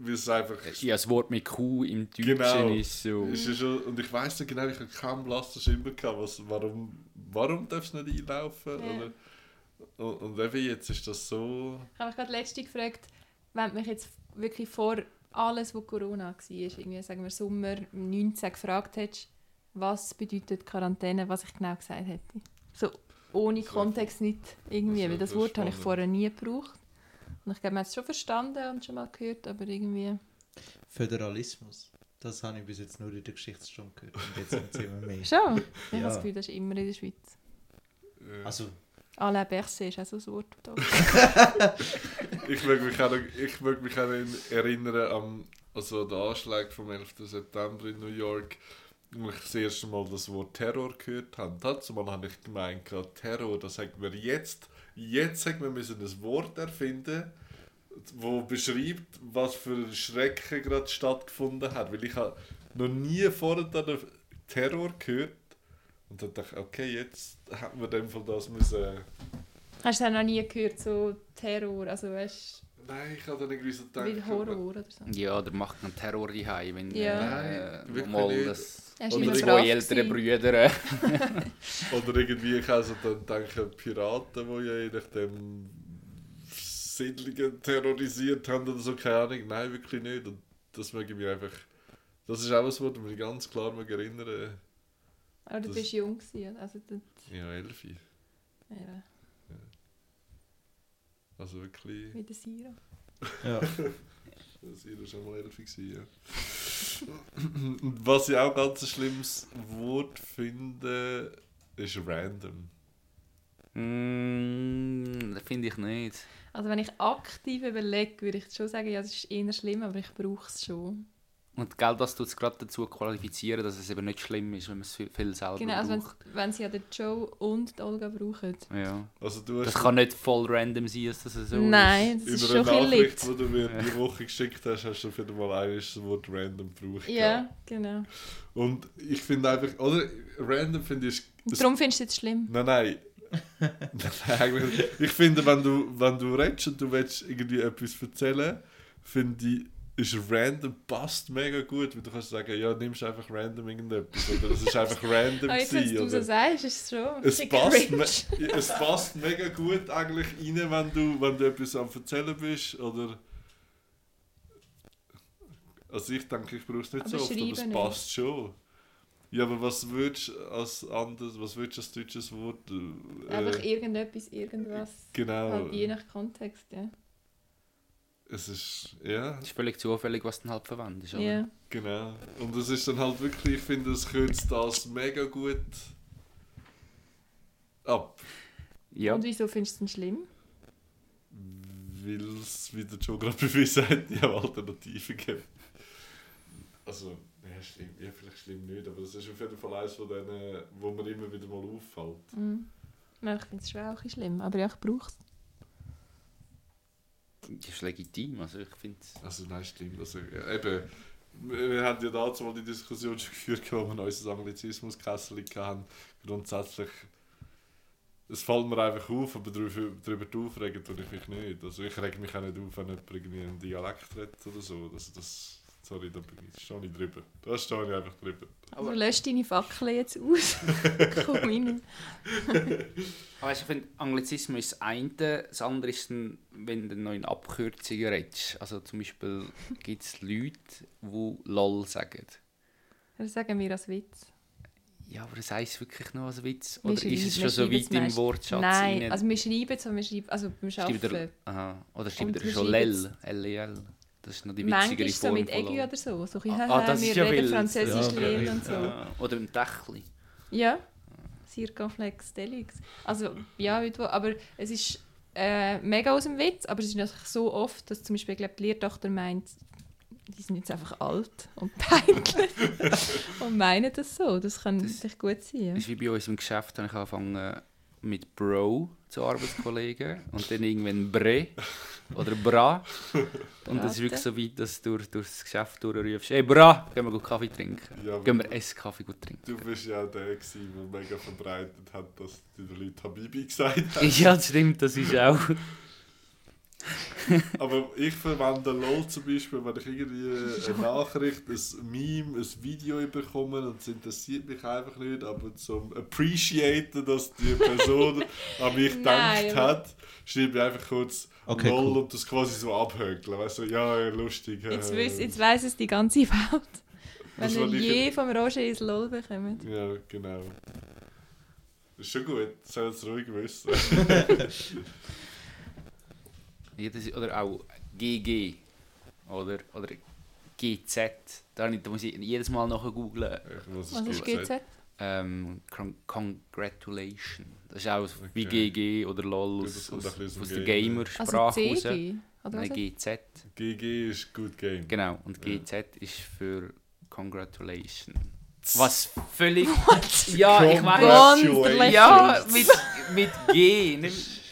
wie es einfach... Ja, das Wort mit Q im Deutschen Genau. ist so. Ist ja schon, und ich weiss nicht genau, ich habe keinen blassen Schimmer gehabt, was, warum, warum darfst du nicht einlaufen? Ja. Oder, und, und eben jetzt ist das so... Ich habe mich gerade letzte gefragt, wenn du mich jetzt wirklich vor alles, was Corona war, irgendwie, sagen wir Sommer 19 gefragt hättest, was bedeutet Quarantäne, was ich genau gesagt hätte. So ohne Kontext nicht irgendwie, das weil das Wort habe ich vorher nie gebraucht. Und ich glaube, man hat es schon verstanden und schon mal gehört, aber irgendwie... Föderalismus. Das habe ich bis jetzt nur in der Geschichtsstunde gehört. Und jetzt sind es immer mehr. Schon? Ich habe Ja. das Gefühl, das ist immer in der Schweiz. Äh, Also, Alain Berset ist auch so ein Wort. Ich möchte mich auch, noch, ich möchte mich auch in- erinnern an also den Anschlag vom 11. September in New York, wo ich das erste Mal das Wort Terror gehört habe. Dazu habe ich gemeint, Terror, das sagt wir jetzt, jetzt sagt wir müssen ein Wort erfinden, wo beschreibt, was für Schrecken gerade stattgefunden hat. Weil ich habe noch nie vorher den Terror gehört. Und dann dachte ich, okay, jetzt haben wir dem Fall das müssen... Hast du noch nie gehört, so Terror, also weißt Nein, ich habe dann irgendwie so gedacht... wie Horror oder so? Ja, der macht einen Terror daheim, wenn Ja. äh, Nein, wirklich mal das Er oder zwei brav ältere gewesen. Brüder. äh, Oder irgendwie, ich also dann denke Piraten, die ja je nachdem Siedlungen terrorisiert haben oder so, keine Ahnung. Nein, wirklich nicht. Und das möge ich mir einfach... Das ist auch was, was ich mich ganz klar mag erinnern Aber du Das- bist jung gewesen, also Ja, Elfi. ja, Also wirklich... wie der Siro. ja. Das war schon mal gewesen, ja. Und was ich auch ganz ein schlimmes Wort finde, ist random. Mm, das finde ich nicht. Also wenn ich aktiv überlege, würde ich schon sagen, ja, es ist eher schlimm, aber ich brauche es schon. Und Geld, das tut es gerade dazu qualifizieren, dass es eben nicht schlimm ist, wenn man es viel, viel selber Genau, also wenn, braucht. wenn sie ja den Joe und die Olga brauchen. Ja. Also du Das kann nicht voll random sein, dass das so Nein, ist. das ist schon ein Nachricht, die du mir die Woche geschickt hast, hast du auf jeden Fall einmal das Wort random gebraucht. Ja, genau. Und ich finde einfach, oder random finde ich... es- Darum findest du es jetzt schlimm? Nein, nein. nein ich finde, wenn du, wenn du redest und du willst irgendwie etwas erzählen, finde ich, ist random passt mega gut, weil du kannst sagen, ja, nimmst einfach random irgendetwas oder es ist einfach random Aber jetzt, wenn gewesen, du so oder sagst, ist es schon es passt, es passt mega gut eigentlich rein, wenn du, wenn du etwas am erzählen bist oder also ich denke, ich brauche es nicht Aber so oft, aber es passt schon. Ja, aber was würdest du als anderes, was würdest du als deutsches Wort? Äh, Einfach irgendetwas, irgendwas. genau. Halt je nach Kontext, ja. Es ist, ja, Es ist völlig zufällig, was du dann halt verwendest. oder? Ja. genau. Und es ist dann halt wirklich, ich finde, es kürzt das mega gut ab. ja. Und wieso findest du es denn schlimm? Weil es, wie der Joe gerade bewiesen hat, ja Alternativen gibt. Also, ja, schlimm, ja, vielleicht schlimm nicht, aber das ist auf jeden Fall eines von denen, wo mir immer wieder mal auffällt. Mhm. Ja, ich finde es schon auch ein schlimm, aber ja, ich brauche es. Das ist legitim. Also ich finde Also, nein, stimmt. Also, ja, eben, wir haben ja dazu mal die Diskussion schon geführt, wo wir unser Anglizismuskessel hatten. Grundsätzlich, es fällt mir einfach auf, aber darüber, darüber aufregen tue ich mich nicht. Also, ich reg mich auch nicht auf, wenn jemand irgendwie einen Dialekt redet oder so. Also, das, sorry, da bin ich, stehe ich drüber. Da stehe ich einfach drüber. Aber du löscht deine Fackel jetzt aus. Komm rein. Aber weißt, ich finde, Anglizismus ist das eine, das andere ist, dann, wenn du noch in Abkürzungen redest. Also zum Beispiel gibt es Leute, die LOL sagen. Das sagen wir als Witz. Ja, aber das heisst wirklich nur als Witz? Oder schreiben- ist es schon so weit im Wortschatz Nein, rein? also wir schreiben es, aber wir schreiben, also beim Schreibt er, Arbeiten. aha. Oder schreibt er wir schon Lel? L-E-L. Das ist noch die Manchmal witzigere ist so Form mit Eggy oder so. so Ah, ah, haha, das wir ist ja reden wild. Französisch Ja, lernen und so. Ja. Oder im Dächli. Ja, Circumflex Delix. Also, ja, wie du- aber es ist äh, mega aus dem Witz, aber es ist natürlich so oft, dass zum Beispiel ich glaube, die Lehrtochter meint, die sind jetzt einfach alt und peinlich und meinen das so. Das kann Das- natürlich gut sein. Ja. Das ist wie bei uns im Geschäft, habe ich angefangen mit Bro zu Arbeitskollegen und dann irgendwann Bre oder Bra. Und das ist wirklich so weit, dass du durch, das Geschäft durchrufst, «Hey Bra, gehen wir gut Kaffee trinken?» Ja, Gehen wir essen Kaffee gut trinken. Du bist ja der, gewesen, der mega verbreitet hat, dass die Leute Habibi gesagt haben. Ja, das stimmt, das ist auch... Aber ich verwende LOL zum Beispiel, wenn ich irgendwie eine Nachricht, ein Meme, ein Video bekomme und es interessiert mich einfach nicht, aber zum Appreciaten, dass die Person an mich gedacht hat, schreibe ich einfach kurz Okay, LOL cool. und das quasi so abhökeln. Weißt du, ja, ja, lustig. Jetzt, äh, weiss, jetzt weiss es die ganze Welt. Wenn ihr will ich- je vom Roger ins LOL bekommt. Ja, genau. Das ist schon gut, das soll es ruhig wissen. Ja, das ist, oder auch GG oder, oder GZ. Da, da muss ich jedes Mal nachher muss Was ist. GZ? Ähm, con congratulation. Das ist auch wie Okay. GG oder LOL aus, aus, aus der Gamersprache Also raus. CG? Oder Nein? GZ. GG ist Good Game. Genau, und Ja. GZ ist für Congratulation. Was völlig. What? Ja, ich weiß. Congratulations. Ja, mit, mit G. Nicht?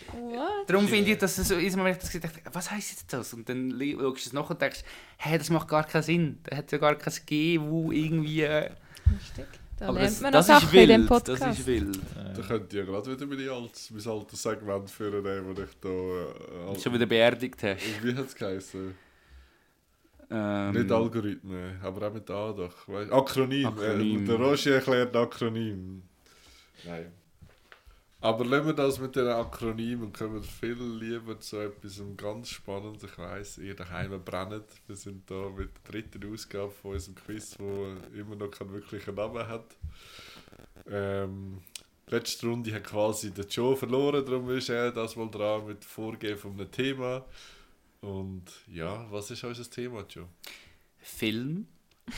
Darum finde ich, dass es so ist, man hat gedacht, was heisst jetzt das? Und dann schaust du es nach und denkst, hä, das macht gar keinen Sinn. Da hat ja gar kein G, wo irgendwie. äh, Lustig. Da Aber lernt das, man das Sachen ist in dem wild. Podcast. Das ist wild. Da könnt ihr gerade wieder mein altes, mein altes Segment führen, das ich da... Äh, al- Schon wieder beerdigt hast. Wie hat es geheißen? Ähm, Nicht Algorithmen, aber auch mit A doch. Weißt? Akronym. Akronym. Äh, der Roger erklärt Akronym. Nein. Aber lassen wir das mit den Akronymen und kommen viel lieber zu etwas ganz Spannendes. Ich weiss, ihr daheim brennt. Wir sind da mit der dritten Ausgabe von unserem Quiz, wo immer noch keinen wirklichen Namen hat. Ähm, letzte Runde hat quasi der Joe verloren, darum ist er das mal dran mit Vorgeben von einem Thema. Und ja, was ist unser Thema, Joe? Film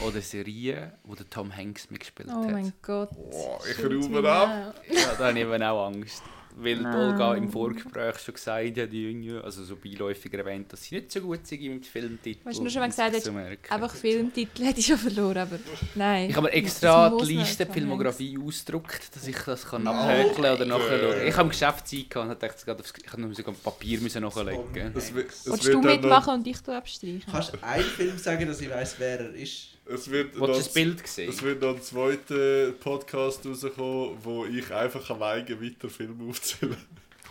oder Serie, wo der Tom Hanks mitgespielt Oh hat. mein Gott. Boah, ich rufe ab. Ja, da habe ich eben auch Angst. Weil Nein. Olga im Vorgespräch schon gesagt hat, die Jünger, also so beiläufig erwähnt, dass sie nicht so gut sind mit Filmtiteln. Weißt du, nur schon mal gesagt Das hast. Einfach Filmtitel hätte ich schon verloren, aber nein. Ich habe mir extra die Liste Filmografie ausgedruckt, dass ich das kann Oh, abhäkeln oder nachschauen. Ich habe im Geschäft Zeit gehabt und habe gedacht, gerade aufs- ich habe nur sogar Papier müssen nachlegen. Es Willst du mitmachen und ich abstreichen? Kannst du einen Film sagen, dass ich weiss, wer er ist? Es wird noch, das Bild es wird noch ein zweiter Podcast rauskommen, wo ich einfach alleine weiter Filme aufzähle.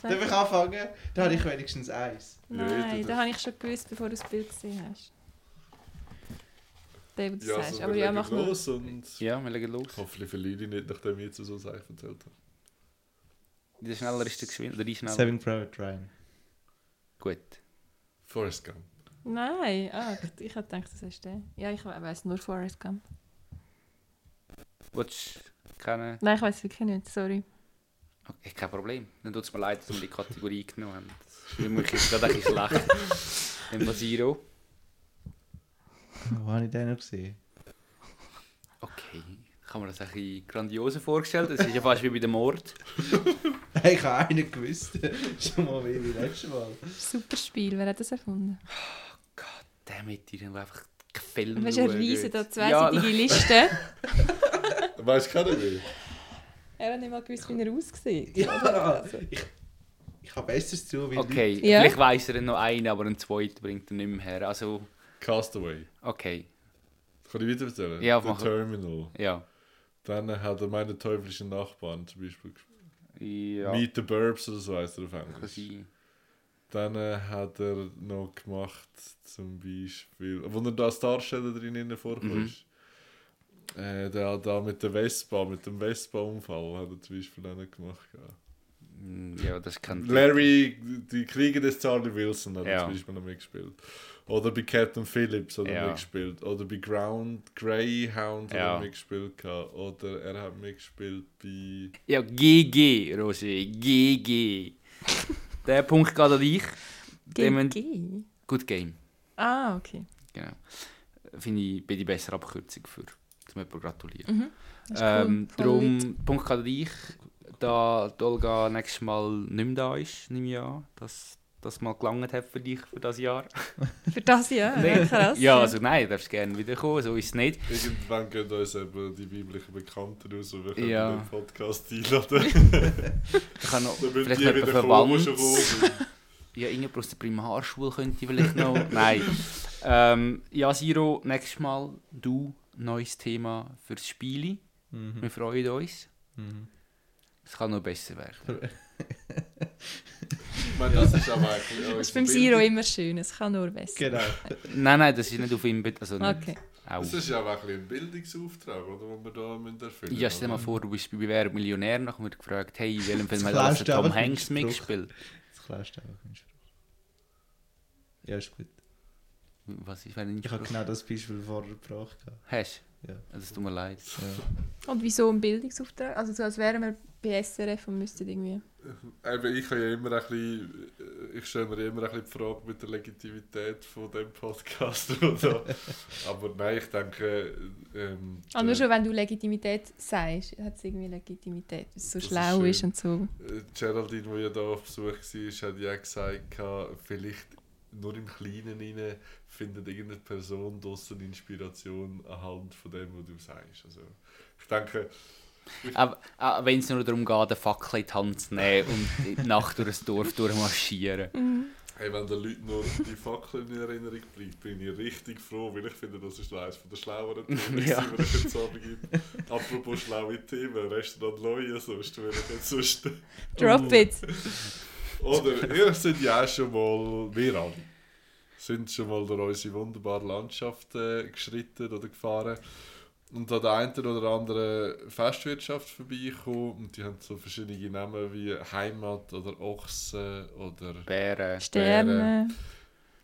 Darf ich anfangen? Da habe ich wenigstens eins. Nein, Ja, da habe ich schon gewusst, bevor du das Bild gesehen hast. Der, du Ja, sagst. so, Aber wir ja, legen mach mal. los und Ja, wir legen los. hoffentlich verliere ich nicht, nachdem ich jetzt so Sachen erzählt habe. Der schneller ist der geschwind, oder die schneller. Saving Private Ryan. Gut. Forrest Gump. Nein, ah, ich, ich hätte gedacht, das ist der. Ja, ich we- weiss nur Forrest Gump. Willst du kennen? Nein, ich weiß wirklich nicht, sorry. Okay, kein Problem. Dann tut es mir leid, dass wir die Kategorie genommen haben. Das ist für mich jetzt gerade ein bisschen schlecht. Dann Basiro. Wo habe ich den noch gesehen? Okay. Ich habe mir das ein bisschen grandioser vorgestellt. Das ist ja fast wie bei dem Mord. Ich habe einen gewusst. Schon mal wie beim letzten Mal. Super Spiel, wer hat das erfunden? Damit die dann einfach Film Du hast eine schauen riesen, da zweiseitige Ja, Liste. Weißt du keinen mehr? er hat nicht mal gewusst, wie er aussieht. Ja, ich, ich habe Besseres zu weil Okay, Ja. vielleicht weiss er noch einen, aber einen zweiten bringt er nicht mehr her. Also, Castaway. okay. Kann ich weiter erzählen? Ja, The. Terminal. Ja. Dann hat er meine teuflischen Nachbarn zum Beispiel gespielt. Ja. Meet the Burbs oder so heißt er auf Kann Englisch. sein. Dann äh, hat er noch gemacht, zum Beispiel, wo er da als Darsteller drin vorkommt. Äh, der da mit der Vespa, mit dem Vespa-Unfall hat er zum Beispiel auch noch gemacht. Ja. Mm, Ja, das kann. Larry, die Kriege des Charlie Wilson hat er Ja. zum Beispiel noch mitgespielt. Oder bei Captain Phillips hat er Ja. mitgespielt. Oder bei Ground Greyhound hat er mitgespielt. gehabt. Oder er hat mitgespielt bei. Ja, GG, Roger, GG. Der Punkt geht an dich. Dem- GG. Good Game. Ah, okay. Genau. Finde ich bin die bessere Abkürzung für zum jemanden gratulieren. Mhm. Ähm, cool. Darum, Punkt geht an dich. Da die Olga nächstes Mal nicht mehr da ist, nehme ich an, das mal gelangt hat für dich für das Jahr. Für das Jahr? Nee. Ja, krass. Ja, also nein, du darfst gerne wiederkommen, so ist es nicht. Irgendwann gehen uns eben die weiblichen Bekannten aus und wir können Ja. den Podcast einladen. Ich kann noch vielleicht noch wieder jemanden kommen, die verwandt. Ja, irgendjemand aus der Primarschule könnte ich vielleicht noch. Nein. Ähm, ja, Siro, nächstes Mal du, neues Thema fürs Spiel. Mhm. Wir freuen uns. Mhm. Es kann noch besser werden. Ich meine, das ist aber Das ist beim Siro immer schön, es kann nur besser. Genau. Nein, nein, das ist nicht auf ihn. Also nicht. Okay. Auch. Das ist ja auch ein, bisschen ein Bildungsauftrag, oder, den wir da müssen erfüllen Ja, stell dir mal vor, du bist bei Wer Millionär und wird gefragt, hey, in welchem Film hat du Tom Hanks mitgespielt? Das klaust du einfach meinen Spruch. Ja, ist gut. Was ist, wenn ich Ich habe genau das Beispiel vorher gebracht. Hast Ja. Das tut mir leid. Ja. Und wieso ein Bildungsauftrag? Also so als wären wir bei SRF und müssten irgendwie... Eben, ich habe ja immer ein bisschen, äh, ich stelle mir immer ein bisschen die Frage mit der Legitimität von dem Podcast. Oder? Aber nein, ich denke, ähm, Ah, nur schon, wenn du Legitimität sagst, hat es irgendwie Legitimität, weil es so ist schlau schön. ist, und so. äh, Geraldine, die ja da auf Besuch war, hat ja gesagt, vielleicht nur im Kleinen rein findet irgendeine Person draussen Inspiration anhand von dem, was du sagst. Also, ich denke, Aber, aber wenn es nur darum geht, eine Fackel in die Hand zu nehmen und in die Nacht durch das Dorf durchmarschieren. Hey, wenn den Leuten nur die Fackel in Erinnerung bleibt, bin ich richtig froh, weil ich finde, das ist eines der schlaueren Themen, Ja. die wir jetzt Abend gibt. Apropos schlaue Themen, Restaurant Leue, sonst würde ich jetzt sonst... Drop it! Oder ihr sind ja auch schon mal, wir alle, sind schon mal durch unsere wunderbare Landschaft äh, geschritten oder gefahren und an der einen oder anderen Festwirtschaft vorbeigekommen und die haben so verschiedene Namen wie Heimat oder Ochsen oder... Bären. Sterne.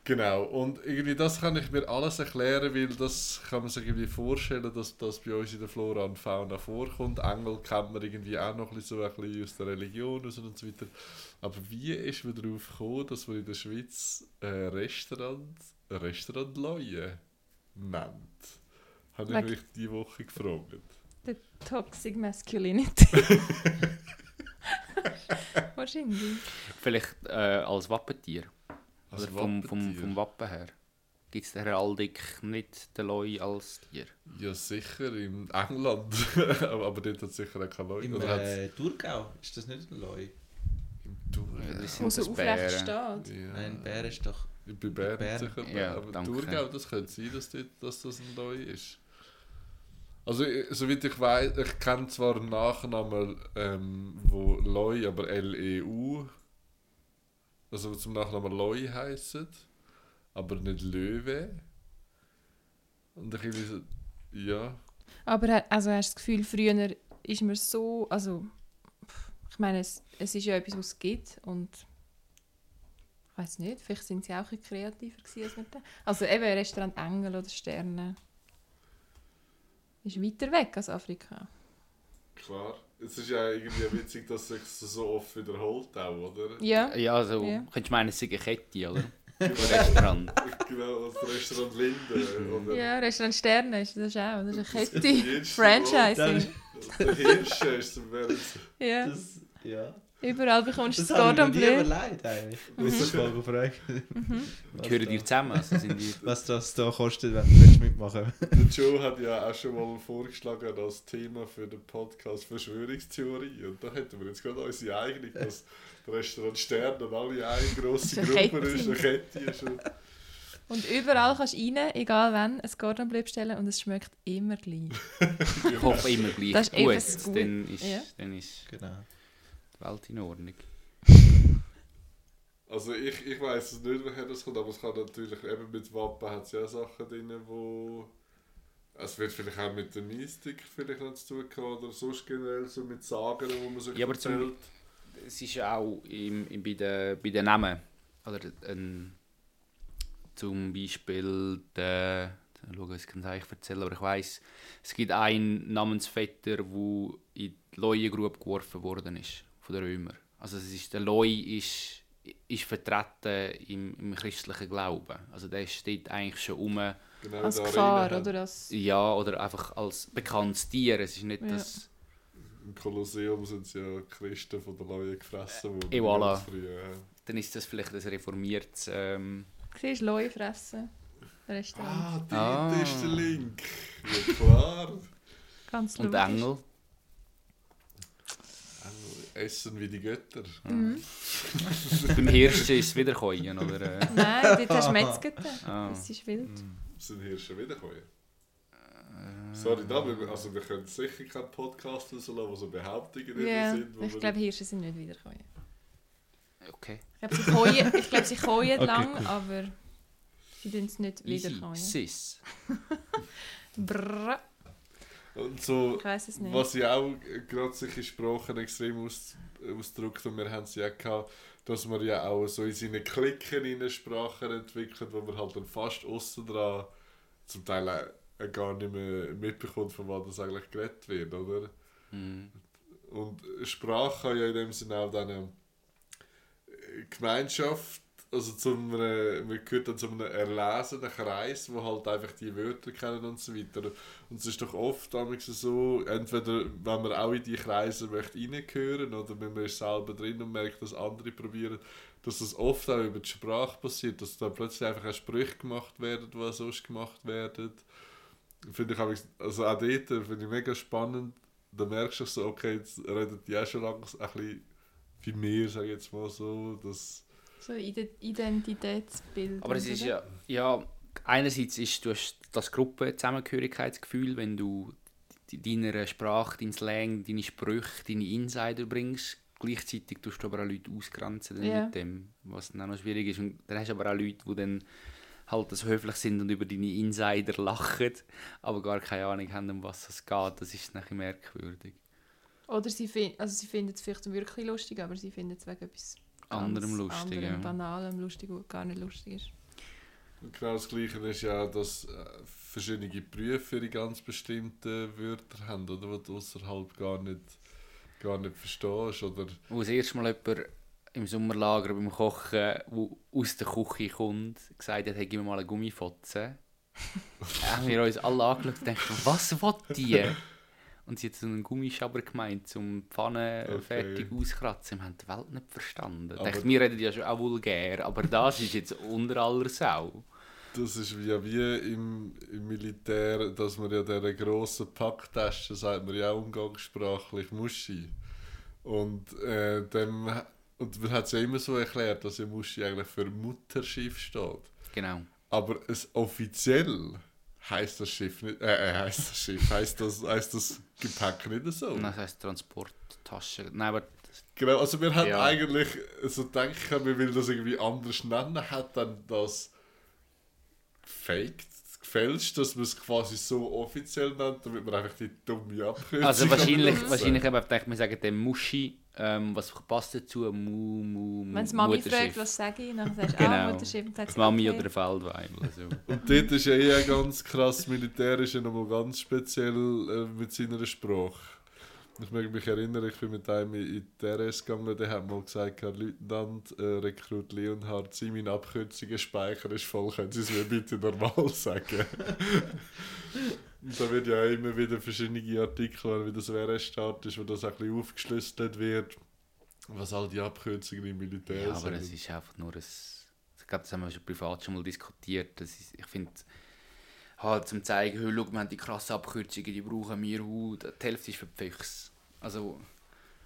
Genau, und irgendwie das kann ich mir alles erklären, weil das kann man sich irgendwie vorstellen, dass das bei uns in der Flora und Fauna vorkommt. Engel kennt man irgendwie auch noch ein bisschen so ein bisschen aus der Religion und so weiter. Aber wie ist man darauf gekommen, dass man in der Schweiz ein Restaurant, ein Restaurant Leue nennt? Habe ich mich diese Woche gefragt. The Toxic Masculinity. Wahrscheinlich. Vielleicht äh, als Wappentier. Als Oder vom, vom, Wappentier? vom Wappen her. Gibt es der Heraldik nicht den Leu als Tier? Ja, sicher, in England. aber, dort hat es sicher auch kein Leue. Im äh, Thurgau ist das nicht ein Leu? im Thurgau? Wo so aufrecht Bären. steht. Ja. Nein, Bär ist doch. Bei Bern, Bern. sicher. Ja, aber danke. Thurgau, das könnte sein, dass, dort, dass das ein Leu ist. Also, soweit ich weiß, ich kenne zwar einen Nachnamen, ähm, wo Leu, aber L-E-U, also zum Nachnamen Leu heisst, aber nicht Löwe. Und ich so, ja, Aber also hast du das Gefühl, früher ist man so, also ich meine, es, es ist ja etwas, was es gibt und ich weiß nicht, vielleicht sind sie auch ein kreativer gewesen als mit dem. Also eben Restaurant Engel oder Sterne ist weiter weg als Afrika. klar. Es ist ja irgendwie witzig, dass sich das so oft wiederholt auch, oder? Ja, Ja, also Ja. könntest du meinen, es sei eine Kette, oder? Ein Restaurant. Genau, das Restaurant Linde, oder? ja Restaurant Sterne ist das auch, das ist eine Das Kette. Franchising. Der Hirsch ist Werden. Ja, Das, ja. Überall bekommst du Das das Cordon Bleu. überlegt eigentlich. Ich muss mal gefragt. was Gehören die zusammen? Also sind die... Was das da kostet, wenn du willst mitmachen Der Joe hat ja auch schon mal vorgeschlagen als Thema für den Podcast Verschwörungstheorie. Und da hätten wir jetzt gerade unsere eigene, dass das Restaurant Stern und alle eine grosse Das Gruppe ist, eine Kette ist. Und Und überall kannst du rein, egal wann, ein Cordon Bleu bestellen und es schmeckt immer gleich. Ich hoffe immer gleich Das ist gut. eben gut. Dann ist, Ja. dann ist Genau. Welt in Ordnung. also ich, ich weiß es nicht, woher das kommt, aber es kann natürlich, eben mit Wappen hat es ja Sachen drin, wo... Es wird vielleicht auch mit der Mystik vielleicht noch zu tun haben, oder sonst generell so mit Sagen, wo man sich Ja, aber zum- erzählt. es ist ja auch im, im, bei, den, bei den Namen. Oder ein, zum Beispiel der. Schauen, ich kann es eigentlich erzählen, aber ich weiß, es gibt einen Namensvetter, der in die Leuengrube geworfen worden ist von den Römern. Also es ist, der Leu ist, ist vertreten im, im christlichen Glauben. Also der steht eigentlich schon um. Genau Als Gefahr, oder? Als, Ja, oder einfach als bekanntes Tier. Es ist nicht Ja. das. Im Kolosseum sind es ja Christen von der Leuen gefressen worden. Et voilà. Dann ist das vielleicht ein reformiertes. Ähm, siehst du, Leu fressen. Restaurant. Ah, dort Ah. ist der Link. Ja klar. Ganz und logisch. Engel. Essen wie die Götter. Mhm. Beim Hirschen ist es wieder Keuen, oder? Nein, dort hast du Metzgete. ah. Das ist wild. Sind Hirsche wiedergekommen? Äh, Sorry, da, wir, also wir können sicher keinen Podcast rauslassen, wo so Behauptungen drin Ja, sind. wo ich glaube, Hirsche sind nicht wiedergekommen. Okay. Ich glaube, sie keuen, ich glaube, sie keuen Okay, lang, cool. aber sie tun es nicht Easy. wiederkommen. Sis. Brrr, Und so, ich weiß es nicht. was ja auch gerade sich in Sprachen extrem aus, ausdrückt, und wir haben es ja gehabt, dass man ja auch so in seinen Klicken in Sprachen entwickelt, wo man halt dann fast außen dran zum Teil auch gar nicht mehr mitbekommt, von was das eigentlich geredet wird, oder? Mhm. Und Sprache kann ja in dem Sinne auch dann eine Gemeinschaft, also äh, man gehört dann zu einem erlesenen Kreis, wo halt einfach die Wörter kennen und so weiter. Und es ist doch oft so, entweder wenn man auch in die Kreise möchte reingehören oder wenn man ist selber drin und merkt, dass andere probieren, dass das oft auch über die Sprache passiert, dass da plötzlich einfach auch Sprüche gemacht werden, die sonst gemacht werden. Finde ich auch, also auch dort finde ich mega spannend. Da merkst du so, okay, jetzt redet die auch schon langsam ein bisschen wie mir, sage ich jetzt mal so, dass So Ide- Identitätsbild. Aber es ist ja, ja, einerseits ist du hast das Gruppenzusammengehörigkeitsgefühl, wenn du deiner Sprache, deinen Slang, deine Sprüche, deine Insider bringst. Gleichzeitig tust du aber auch Leute ausgrenzen Ja. mit dem, was dann auch noch schwierig ist. Und dann hast du aber auch Leute, die dann halt so höflich sind und über deine Insider lachen, aber gar keine Ahnung haben, um was es geht. Das ist nachher merkwürdig. Oder sie, fin also sie finden es vielleicht wirklich lustig, aber sie finden es wegen etwas Anderem lustig, anderem, ja. banalem lustig, was gar nicht lustig ist. Und genau das Gleiche ist ja, dass äh, verschiedene Berufe ihre ganz bestimmten Wörter haben, oder, die du außerhalb gar nicht, gar nicht verstehst. Oder Wo das erste Mal jemand im Sommerlager beim Kochen, wo aus der Küche kommt, gesagt hat, hey, gib mir mal eine Gummifotze. haben wir uns alle angeschaut und gedacht, was will die? Und sie hat so einen Gummischaber gemeint, um die Pfanne Okay. fertig auskratzen. Wir haben die Welt nicht verstanden. Aber- dachte, wir reden ja schon auch vulgär, aber das ist jetzt unter aller Sau. das ist ja wie im, im Militär, dass man ja dieser grossen Packtasche, sagt man ja auch umgangssprachlich, Muschi. Und, äh, dem, und man hat es ja immer so erklärt, dass ja Muschi eigentlich für Mutterschiff steht. Genau. Aber es offiziell heißt das Schiff nicht, äh, äh, heißt das Schiff, heißt das, heißt das Gepäck nicht so. Und das heisst Transporttasche. Nein, aber Genau, also wir haben Ja. eigentlich so gedacht, wir will das irgendwie anders nennen, hat dann das gefaked, gefälscht, dass man es quasi so offiziell nennt, damit man einfach die dumme Abkürzung Also wahrscheinlich, wahrscheinlich eben, ich, wir sagen dem Muschi, ähm, was passt dazu? Mu, mu, mu Wenn es Mami fragt, was sage ich, dann sagst du, Genau. ah, Mutterschiff. Und sie, Mami okay. oder ein Feldweibel. Also. Und dort ist ja eh ganz krass, Militär ist ja nochmal ganz speziell äh, mit seiner Sprache. Ich mag mich erinnern, ich bin mit einem in in die RS gegangen, der hat mal gesagt, Herr Leutnant, äh, Rekrut Leonhard, Sie mein Abkürzungen Speicher ist voll, können Sie es mir bitte normal sagen? Da wird ja immer wieder verschiedene Artikel, wieder so RS-Start ist, wo das ein bisschen aufgeschlüsselt wird, was all die Abkürzungen im Militär Ja, aber sind. es ist einfach nur ein... Ich glaube, das haben wir schon privat schon mal diskutiert. Das ist, ich finde, halt zum zeigen, hey, schau, wir haben die krassen Abkürzungen, die brauchen wir, uh, die Hälfte ist für die Füchse. Also,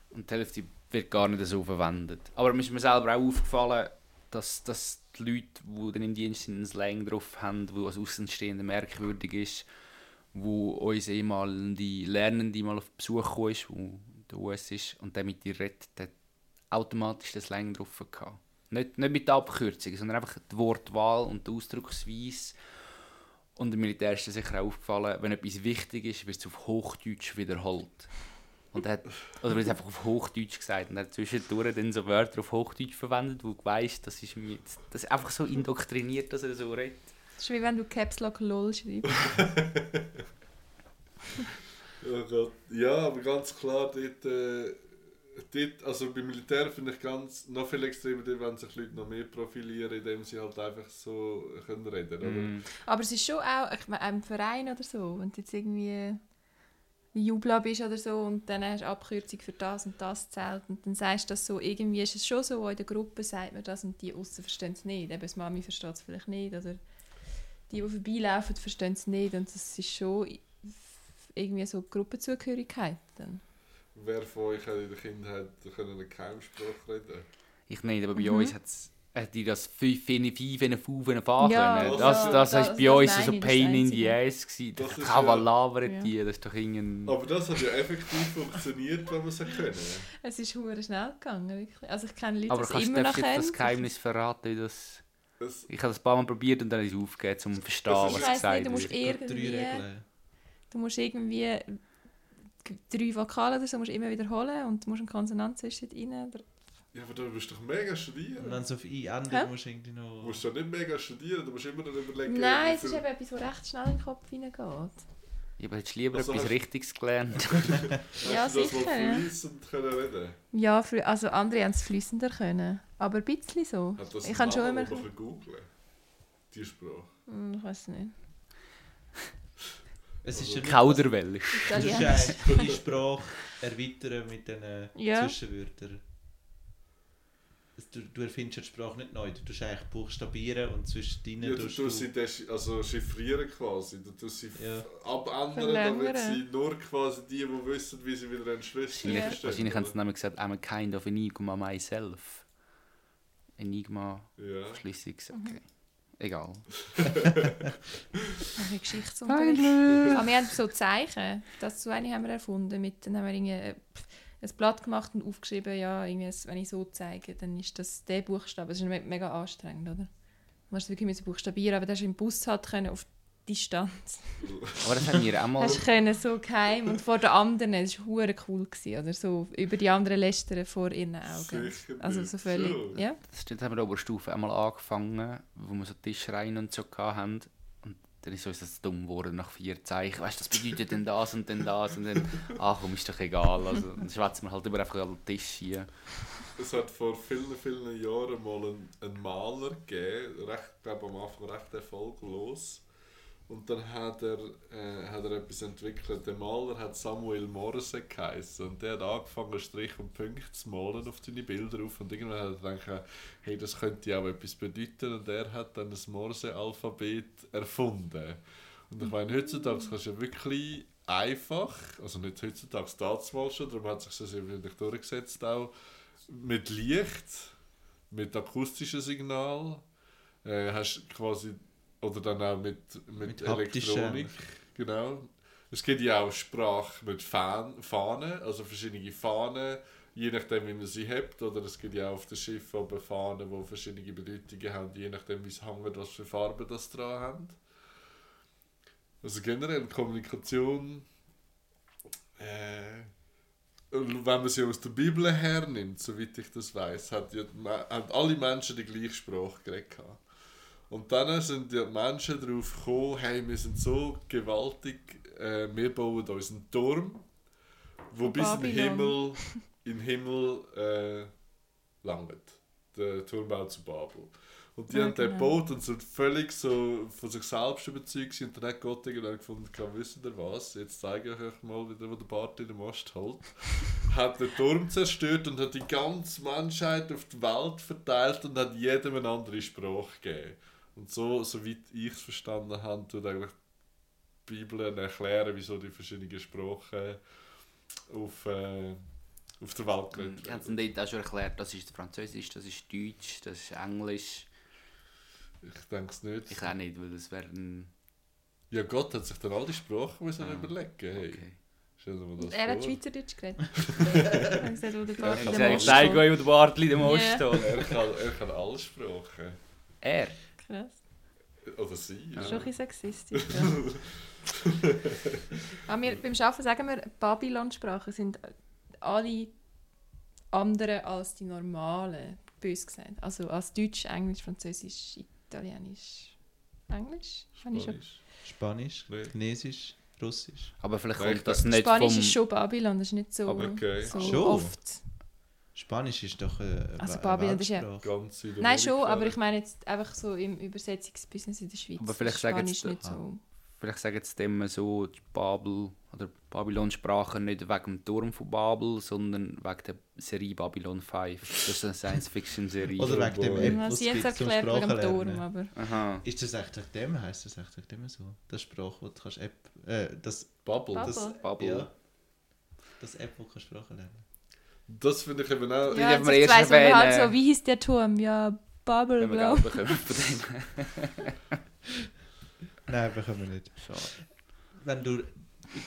und die Hälfte wird gar nicht so verwendet. Aber mir ist mir selber auch aufgefallen, dass, dass die Leute, die dann im Dienst sind, einen Slang drauf haben, der als Außenstehender merkwürdig ist, wo unsere ehemalige Lernende mal auf Besuch gekommen ist, wo in der US ist, und der mit ihr redet, der automatisch den Slang drauf gehabt. Nicht, nicht mit der Abkürzung, sondern einfach die Wortwahl und die Ausdrucksweise. Und dem Militär ist das sicher auch aufgefallen, wenn etwas wichtig ist, wird es auf Hochdeutsch wiederholt. Und er hat, oder er hat einfach auf Hochdeutsch gesagt und er hat zwischendurch dann so Wörter auf Hochdeutsch verwendet, wo du weißt, das ist, mir das ist einfach so indoktriniert, dass er so redet. Das ist wie wenn du Caps Lock LOL schreibst. Oh Gott. Ja, aber ganz klar, dort, äh, dort also beim Militär finde ich ganz, noch viel extremer, dort, wenn sich Leute noch mehr profilieren, indem sie halt einfach so können reden oder? Mm. Aber es ist schon auch, ich meine, im Verein oder so, wenn du jetzt irgendwie Jubla bist oder so und dann hast du Abkürzung für das und das zählt und dann sagst du das so, irgendwie ist es schon so, in der Gruppe sagt man das und die außen verstehen es nicht. Eben, die Mami versteht es vielleicht nicht oder die, die vorbeilaufen, verstehen es nicht und das ist schon irgendwie so Gruppenzugehörigkeit dann. Wer von euch hat in der Kindheit einen Keimspruch reden? Ich nicht, aber bei Mhm. uns hat die das 5 in 5 in 5 in 5 Ja, können. das- Das, das, das- ist bei das uns so das Pain in the Ass gewesen. Das Das ist ist auch ja- labern Ja. die, das ist doch irgendein... Aber das hat ja effektiv funktioniert, wenn man es können. Es ist hure schnell gegangen, wirklich. Also ich kenne Leute, Aber die kannst es du immer noch darfst du jetzt das kennen. Geheimnis verraten, wie das... Es, Ich habe das ein paar Mal probiert und dann ist es aufgegeben, um zu verstehen, Das was gesagt nicht, du musst wird. Ich glaub, drei irgendwie... Regeln. Du musst irgendwie drei Vokale oder so musst du immer wiederholen und du musst eine Konsonanz zwischen rein. Oder ja, aber du musst doch mega studieren. Und wenn es auf I endet, Hä? musst du irgendwie Du noch... musst doch nicht mega studieren, du musst immer noch überlegen, Nein, es ist eben etwas, das recht schnell in den Kopf hineingeht. Ja, aber hättest du lieber Also etwas hast- Richtiges gelernt. Ja, Hast du das sicher, ja. fließend können reden? Ja, also andere haben es fließender können. Aber ein bisschen so. Hat das Ich kann schon immer... googeln? Die Sprache. Hm, Ich weiß nicht. Es ist ja nicht- Kauderwelsch. Du musst die Sprache erweitern mit diesen Ja. Zwischenwörtern. Du, du erfindest ja die Sprache nicht neu, du tust eigentlich buchstabieren und zwischen Ja, deinen du tust sie des- also chiffrieren quasi. Du tust sie Ja. abändern, damit sie nur quasi die, die wissen, wie sie wieder entschlüsseln. Ja. Wahrscheinlich, haben sie nämlich gesagt, I'm a kind of enigma myself. Enigma, Ja. Schließung, okay. Egal. Ein Geschichtsunterricht. Aber wir haben so Zeichen. Das so eine haben wir erfunden. Mit, dann haben wir irgendwie äh, ein Blatt gemacht und aufgeschrieben, ja, irgendwie, wenn ich so zeige, dann ist das der Buchstabe. Das ist me- mega anstrengend, oder? Du musst wirklich buchstabieren, aber das du im Bus halt können auf Distanz. Aber das haben wir auch mal... Hast können so geheim und vor den anderen, das war hure cool gewesen, oder so über die anderen lästern vor ihren Augen. Sicher Also so völlig, Schon. ja. Das stimmt, haben wir in der Oberstufe einmal angefangen, wo wir so Tischreihen und so hatten. Und dann ist uns das dumm geworden nach vier Zeichen. Weißt du, das bedeutet denn das und dann das und dann, ach komm, ist doch egal. Also, dann schwätzen wir halt über einfach den Tisch hier. Es hat vor vielen, vielen Jahren mal einen, einen Maler gegeben, recht, glaube am Anfang recht erfolglos. Und dann hat er, äh, hat er etwas entwickelt. Der Maler hat Samuel Morse geheißen. Und der hat angefangen, Strich und Punkte zu malen auf seine Bilder auf. Und irgendwann hat er gedacht, hey, das könnte ja auch etwas bedeuten. Und er hat dann das Morse-Alphabet erfunden. Und ich meine, heutzutage kannst du ja wirklich einfach, also nicht heutzutage, damals schon, darum hat sich das irgendwie durchgesetzt auch, mit Licht, mit akustischem Signal, äh, hast quasi, oder dann auch mit, mit, Mit Elektronik, genau. Es gibt ja auch Sprache mit Fahnen, also verschiedene Fahnen, je nachdem wie man sie hebt, oder es gibt ja auch auf den Schiffen oben Fahnen, die verschiedene Bedeutungen haben, je nachdem wie es hängt, was für Farben das dran haben. Also generell Kommunikation, äh, wenn man sie aus der Bibel hernimmt, soweit ich das weiß, hat ja, haben alle Menschen die gleiche Sprache geredet. Und dann sind die Menschen darauf gekommen, hey, wir sind so gewaltig, äh, wir bauen uns einen Turm, wo bis in den Himmel, in den Himmel äh, langt. Der Turmbau zu Babel. Und die Ja, haben den genau. gebaut und sind völlig so von sich selbst überzeugt und dann hat Gott irgendwann gefunden, kann wissen ihr was, jetzt zeige ich euch mal wieder, wo der Bart in den Mast hält. hat den Turm zerstört und hat die ganze Menschheit auf die Welt verteilt und hat jedem eine andere Sprache gegeben. Und so, soweit ich es verstanden habe, tut eigentlich die Bibel erklären, wieso die verschiedenen Sprachen auf, äh, auf der Welt geredet Ich habe es werden. dort auch schon erklärt, das ist Französisch, das ist Deutsch, das ist Englisch. Ich denke es nicht. Ich auch nicht, weil das wäre ein... Ja, Gott hat sich dann all die Sprachen müssen Ah, überlegen. Hey, Okay. Er hat. Schweizerdeutsch geredet. er hat gesagt, wo der Bartli der Most steht. Er er kann alle Sprachen. Er? Krass. Oder sie. Das ist Ja. schon ein bisschen sexistisch. Ja. Aber wir, beim Arbeiten sagen wir, Babylon-Sprachen sind alle anderen als die normalen, bös gesagt. Also als Deutsch, Englisch, Französisch, Italienisch, Englisch? Spanisch. Spanisch. Chinesisch, Russisch. Aber vielleicht kommt das nicht Spanisch vom... ist schon Babylon, das ist nicht so, Aber okay. so Schon? oft. Spanisch ist doch eine, Also Babylon, das ist ja-. Ganz der Nein, schon, aber ich meine jetzt einfach so im Übersetzungsbusiness in der Schweiz. Aber vielleicht ist sagen Spanisch jetzt- nicht so. Vielleicht sagen sie dem so, die Babel oder Babylon-Sprache nicht wegen dem Turm von Babel, sondern wegen der Serie Babylon 5. Das ist eine Science-Fiction-Serie. Oder wegen dem. App, Ja, was sie zum erklärt wegen dem Turm, aber... Aha. Ist das echt wegen dem? Heißt das echt wegen dem so? Das Sprache, wo du kannst App... Äh, das... Bubble. Bubble. Das, Bubble. Ja. Das App, wo du kannst Sprache lernen Das finde ich eben auch. Ja, jetzt erst weiss man halt so, wie hieß der Turm? Ja, Bubble, glaube dem. Nein, bekommen wir nicht. Schade. Wenn du...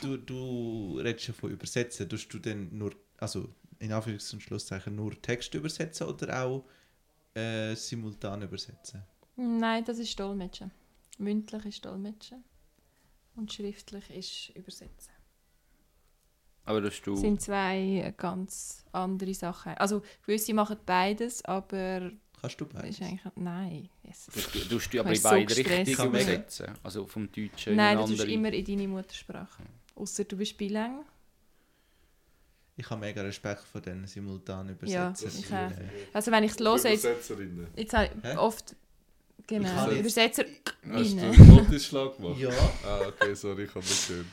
Du, du redest ja von Übersetzen. Tust du denn nur... Also, in Anführungs- und Schlusszeichen nur Text übersetzen oder auch äh, simultan übersetzen? Nein, das ist Dolmetschen. Mündlich ist Dolmetschen. Und schriftlich ist Übersetzen. Aber dass du... Das sind zwei ganz andere Sachen. Also gewisse machen beides, aber Kannst du das beides? ist eigentlich... Nein. Yes. Du, du tust du aber in so beide gestresst. Richtungen übersetzen. Also vom Deutschen Nein, in du eine tust andere. immer in deine Muttersprache. Außer du bist bilang. Ich habe mega Respekt vor den simultan Ja, Übersetzen. ich auch. Äh, Also wenn ich es höre, jetzt, Übersetzerinnen. jetzt habe ich Hä? oft... Ich Genau, jetzt- Übersetzer... Hast du einen Notischlag gemacht? Ja. Ah, okay, sorry, ich habe nicht gehört.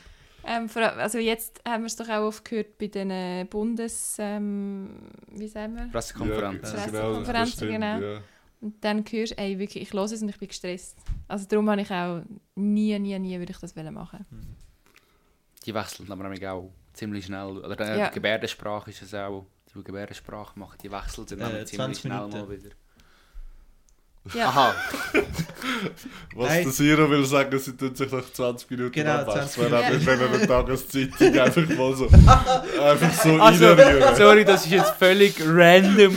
Ähm, also jetzt haben wir es doch auch oft gehört bei den Bundes... Ähm, wie sagen wir? Pressekonferenz. Ja, Pressekonferenzen, stimmt, genau. Ja. Und dann hörst du, ey, wirklich, ich höre es und ich bin gestresst. Also darum habe ich auch nie, nie, nie würde ich das wollen machen. Die wechseln aber nämlich auch ziemlich schnell. Oder äh, Ja. die Gebärdensprache ist es auch. Die Gebärdensprache machen, die wechseln dann Äh, ziemlich 20 schnell Minuten. mal wieder. Ja. Aha, Was Nein. der Siro will sagen, sie tun sich nach 20 Minuten Genau. 20 Wäre auch Minuten. nicht, wenn er eine Tageszeitung einfach mal so, einfach so Also, reinrühren. sorry, das ist jetzt völlig random.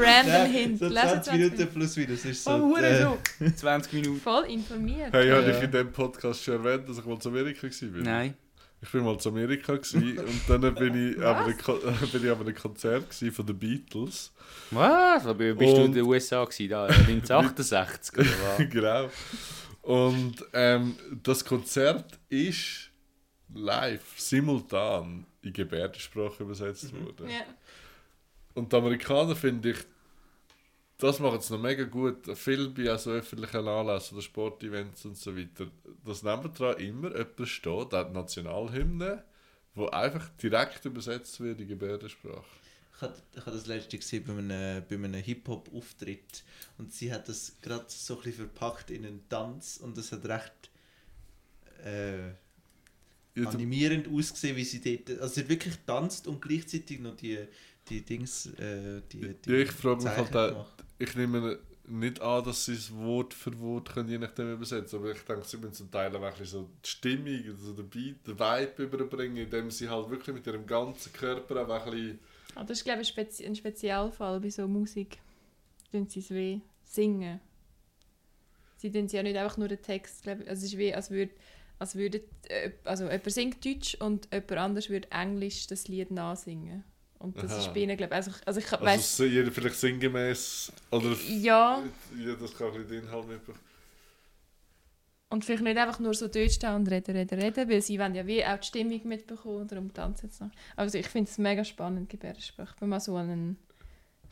Random Hint. So Lesen 20 Minuten plus minus ist so. Oh, äh, so. 20 Minuten. Voll informiert. Hey, habe Ja. ich in diesem Podcast schon erwähnt, dass ich mal zu Amerika war? Nein. Ich bin mal zu Amerika gewesen, und dann bin ich, an einem Ko- bin ich an einem Konzert von den Beatles. Was? Bist du Und- in den USA gewesen? Da, 1968 oder was? genau. Und ähm, das Konzert ist live, simultan in Gebärdensprache übersetzt worden. Ja. Und die Amerikaner finde ich, das machen sie noch mega gut. Viel bei so öffentlichen Anlässen oder Sportevents und so weiter. Das nebendran immer jemand steht, der Nationalhymne, wo einfach direkt übersetzt wird in Gebärdensprache. Ich habe ich das letzte gesehen bei einem, bei einem Hip-Hop-Auftritt und sie hat das gerade so ein bisschen verpackt in einen Tanz und das hat recht äh, Ja, animierend ausgesehen, wie sie dort, also sie hat wirklich tanzt und gleichzeitig noch die, die Dings, äh, die, die Ja, ich frage mich halt auch-. Ich nehme nicht an, dass sie es Wort für Wort können, je nachdem übersetzen aber ich denke, sie müssen zum Teil auch so die Stimmung, also den Beat, den Vibe überbringen, indem sie halt wirklich mit ihrem ganzen Körper auch ein bisschen... Ah, das ist, glaube ich, ein, Spezi ein Spezialfall bei so Musik. Tun sie es wie singen. Sie tun ja nicht einfach nur den Text. Also es ist wie, als würde, als würde äh, also jemand singt Deutsch und jemand anders würde Englisch das Lied nachsingen. Und das Aha. ist bei ihnen, glaube ich, also, ich- also ich Also weiss, jeder vielleicht sinngemäß oder... ja, Ja, das kann ein den Inhalt mitbekommen. und vielleicht nicht einfach nur so dort stehen und reden, reden, reden, weil sie wollen ja wie auch die Stimmung mitbekommen, darum tanzen sie noch. Also ich finde es mega spannend, Gebärdensprache. Bin mal so einen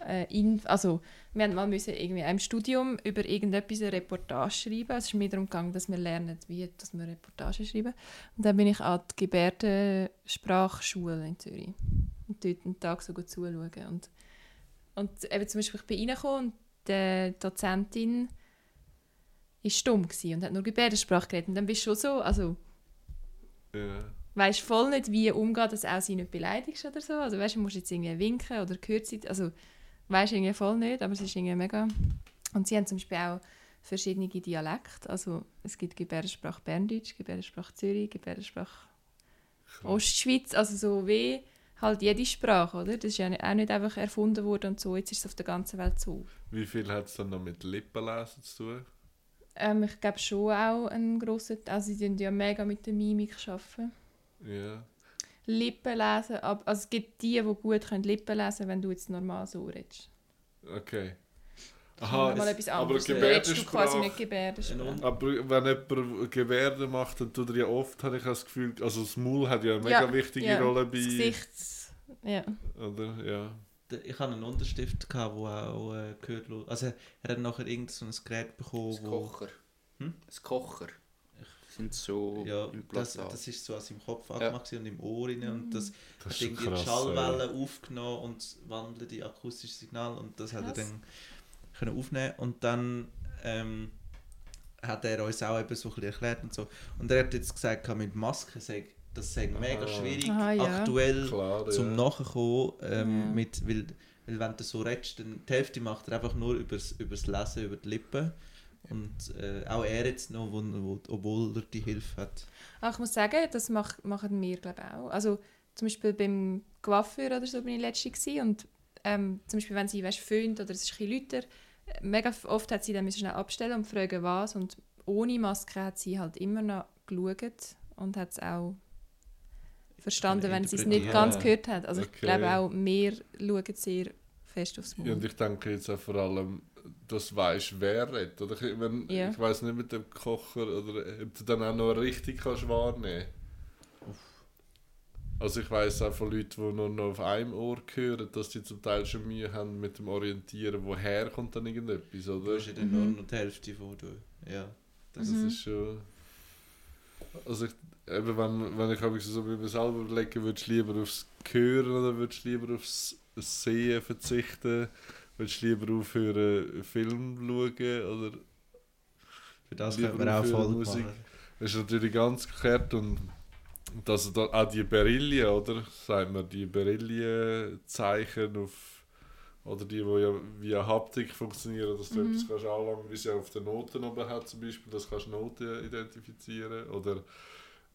äh, in, also wir haben mal müssen irgendwie im Studium über irgendetwas eine Reportage schreiben. Es ist mir darum gegangen, dass wir lernen, wie dass wir Reportagen schreiben. Und dann bin ich an die Gebärdensprachschule in Zürich und dort einen Tag so gut zuschauen. Und, und eben zum Beispiel, ich bin reingekommen und die Dozentin war stumm und hat nur Gebärdensprache geredet. Und dann bist du schon so, also Ja. weißt voll nicht, wie umgeht, dass auch sie nicht beleidigst oder so. Also weißt du, musst jetzt irgendwie winken oder gehört sie, also weißt irgendwie voll nicht, aber es ist irgendwie mega. Und sie haben zum Beispiel auch verschiedene Dialekte. Also es gibt Gebärdensprache Berndeutsch, Gebärdensprache Zürich, Gebärdensprache Ostschweiz, also so wie halt jede Sprache, oder? Das ist ja auch nicht einfach erfunden worden und so, jetzt ist es auf der ganzen Welt so. Wie viel hat es dann noch mit Lippenlesen zu tun? Ähm, ich glaube schon auch einen grossen, also sie tun ja mega mit der Mimik arbeiten. Ja. Lippen lesen. ab- Also es gibt die, die gut können Lippen lesen können, wenn du jetzt normal so redest. Okay. Das Aha, ist mal etwas aber anderes. Redest du quasi nicht Gebärdensprache... Gebärdensprache. Aber wenn jemand Gebärden macht, dann tut er ja oft, habe ich das Gefühl, also das Maul hat ja eine mega Ja, wichtige ja, Rolle Das bei... Gesicht... Ja. Oder? Ja. Ich hatte einen Unterstift, der auch äh, gehört Also er hat nachher irgend so ein Gerät bekommen, Das wo... Kocher. Hm? Das Kocher. Sind so Ja, im das, das ist so aus dem Kopf angemacht gewesen und im Ohr rein und das Das hat irgendwie die Schallwellen aufgenommen und wandelt die akustische Signal und das hat er Krass. dann können aufnehmen und dann ähm, hat er uns auch eben so ein bisschen erklärt und so und er hat jetzt gesagt mit Maske sei das sei mega Aha. schwierig Aha, ja. aktuell Klar, zum ja. Nachkommen ähm, Ja. mit weil, weil wenn du so redest dann die Hälfte macht er einfach nur übers, übers Lesen über die Lippen und äh, auch er jetzt noch wo, wo, obwohl er die Hilfe hat Aber ich muss sagen, das mach, machen wir glaube ich auch. Also zum Beispiel beim Coiffeur oder so bin ich letzte gewesen und ähm, zum Beispiel wenn sie weißt, föhnt oder es ist ein bisschen lauter, mega oft hat sie dann schnell abstellen und fragen was und ohne Maske hat sie halt immer noch geschaut und hat es auch verstanden, wenn sie es nicht ganz gehört hat. Also ich Okay. glaube auch, wir schauen sehr fest aufs Ja, Maul. und ich denke jetzt auch vor allem, dass du weißt, wer redet. Oder ich, wenn, Ja. ich weiß nicht mit dem Kocher, oder ob du dann auch noch richtig kannst wahrnehmen Also ich weiß auch von Leuten, die nur noch auf einem Ohr hören, dass die zum Teil schon Mühe haben mit dem Orientieren, woher kommt dann irgendetwas, du oder? hast ja dann Mhm. nur noch die Hälfte wo du ja Das Mhm. ist schon... Also ich, eben wenn, wenn ich habe so bei mir selber überlege, würdest du lieber aufs Hören oder würdest du lieber aufs Sehen verzichten? Würdest du lieber aufhören, Film schauen? Oder für das Lieber können wir auch voll Musik. machen das ist natürlich ganz gekehrt und dass da auch die Berillien, oder? Sagt man, die Berillien-Zeichen auf oder die, die ja via Haptik funktionieren, dass du Mhm. etwas kannst anlangen, wie sie auf den Noten oben hat zum Beispiel, das kannst du Noten identifizieren. Oder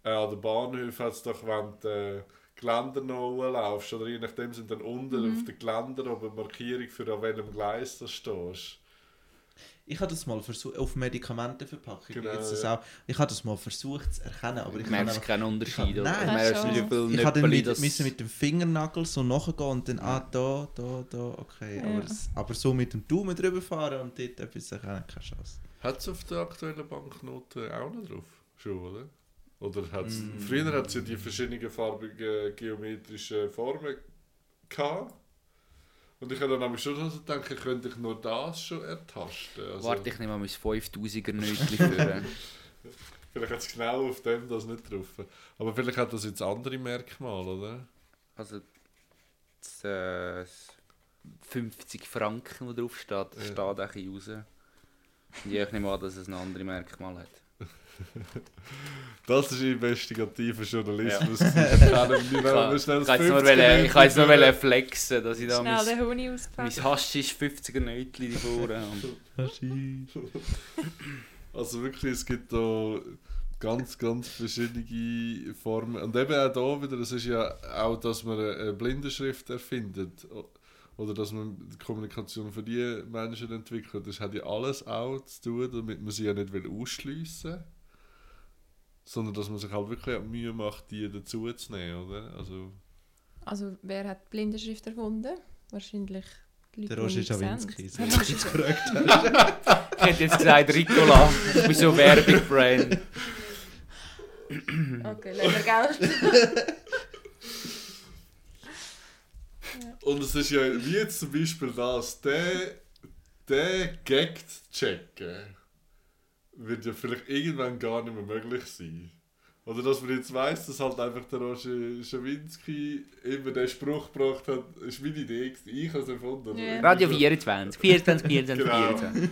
äh, an den Bahnhöfen hat es doch, wenn du äh, Geländer noch laufst, oder je nachdem sind dann unten Mhm. auf den Geländer oben Markierung für an welchem Gleis du stehst. Ich habe das mal versucht, auf Medikamentenverpackungen Genau, gibt's das ja. auch. Ich habe das mal versucht zu erkennen, aber ich Du kann merkst einfach, keinen Unterschied, oder? Nein. Merkst nicht, wie ich habe dann mit, das... müssen mit dem Fingernagel so nachgehen und dann, ah, da, da, da, okay. Ja. Aber, das, aber so mit dem Daumen drüber fahren und dort etwas erkennen, keine Chance. Hat es auf der aktuellen Banknote auch noch drauf? Schon, oder? Oder hat's, Mm. Früher hat es ja die verschiedenen farbigen geometrischen Formen gehabt. Und ich habe dann schon so gedacht, könnte ich nur das schon ertasten. Also, Warte, ich nehme mal mein 5000er Nötchen für. Vielleicht hat es genau auf dem das nicht drauf. Aber vielleicht hat das jetzt andere Merkmale, oder? Also, das, äh, das 50 Franken, die drauf steht, Ja. steht auch ein bisschen raus. Und ja, ich nehme an, dass es ein anderes Merkmal hat. Das ist investigativer Journalismus. Ja. Ja. Ich kann jetzt nur 50er wollen- ich kann jetzt nur wollen flexen, dass ich da mein, mein. Haschisch 50er Nötchen vorne und Also wirklich, es gibt da ganz, ganz verschiedene Formen. Und eben auch da wieder, es ist ja auch, dass man eine Blindenschrift erfindet. Oder dass man die Kommunikation für die Menschen entwickelt. Das hat ja alles auch zu tun, damit man sie ja nicht will ausschliessen will. Sondern dass man sich halt wirklich Mühe macht, die dazu zu nehmen, oder? Also, Also wer hat die Blindenschrift erfunden? Wahrscheinlich die Leute, Der Roger Schawinski, so du es gefragt hast. Ich hätte jetzt gesagt, Ricola, ich bin so Werbung-Brand. Okay, lassen wir Geld. Und es ist ja, wie zum Beispiel das, der, der Gag zu checken, wird ja vielleicht irgendwann gar nicht mehr möglich sein. Oder dass man jetzt weiss, dass halt einfach der Roger Schawinski immer den Spruch gebracht hat, ist meine Idee, gewesen, ich habe es erfunden. oder Ja. Radio so. 24, 24, 24, Genau. 24.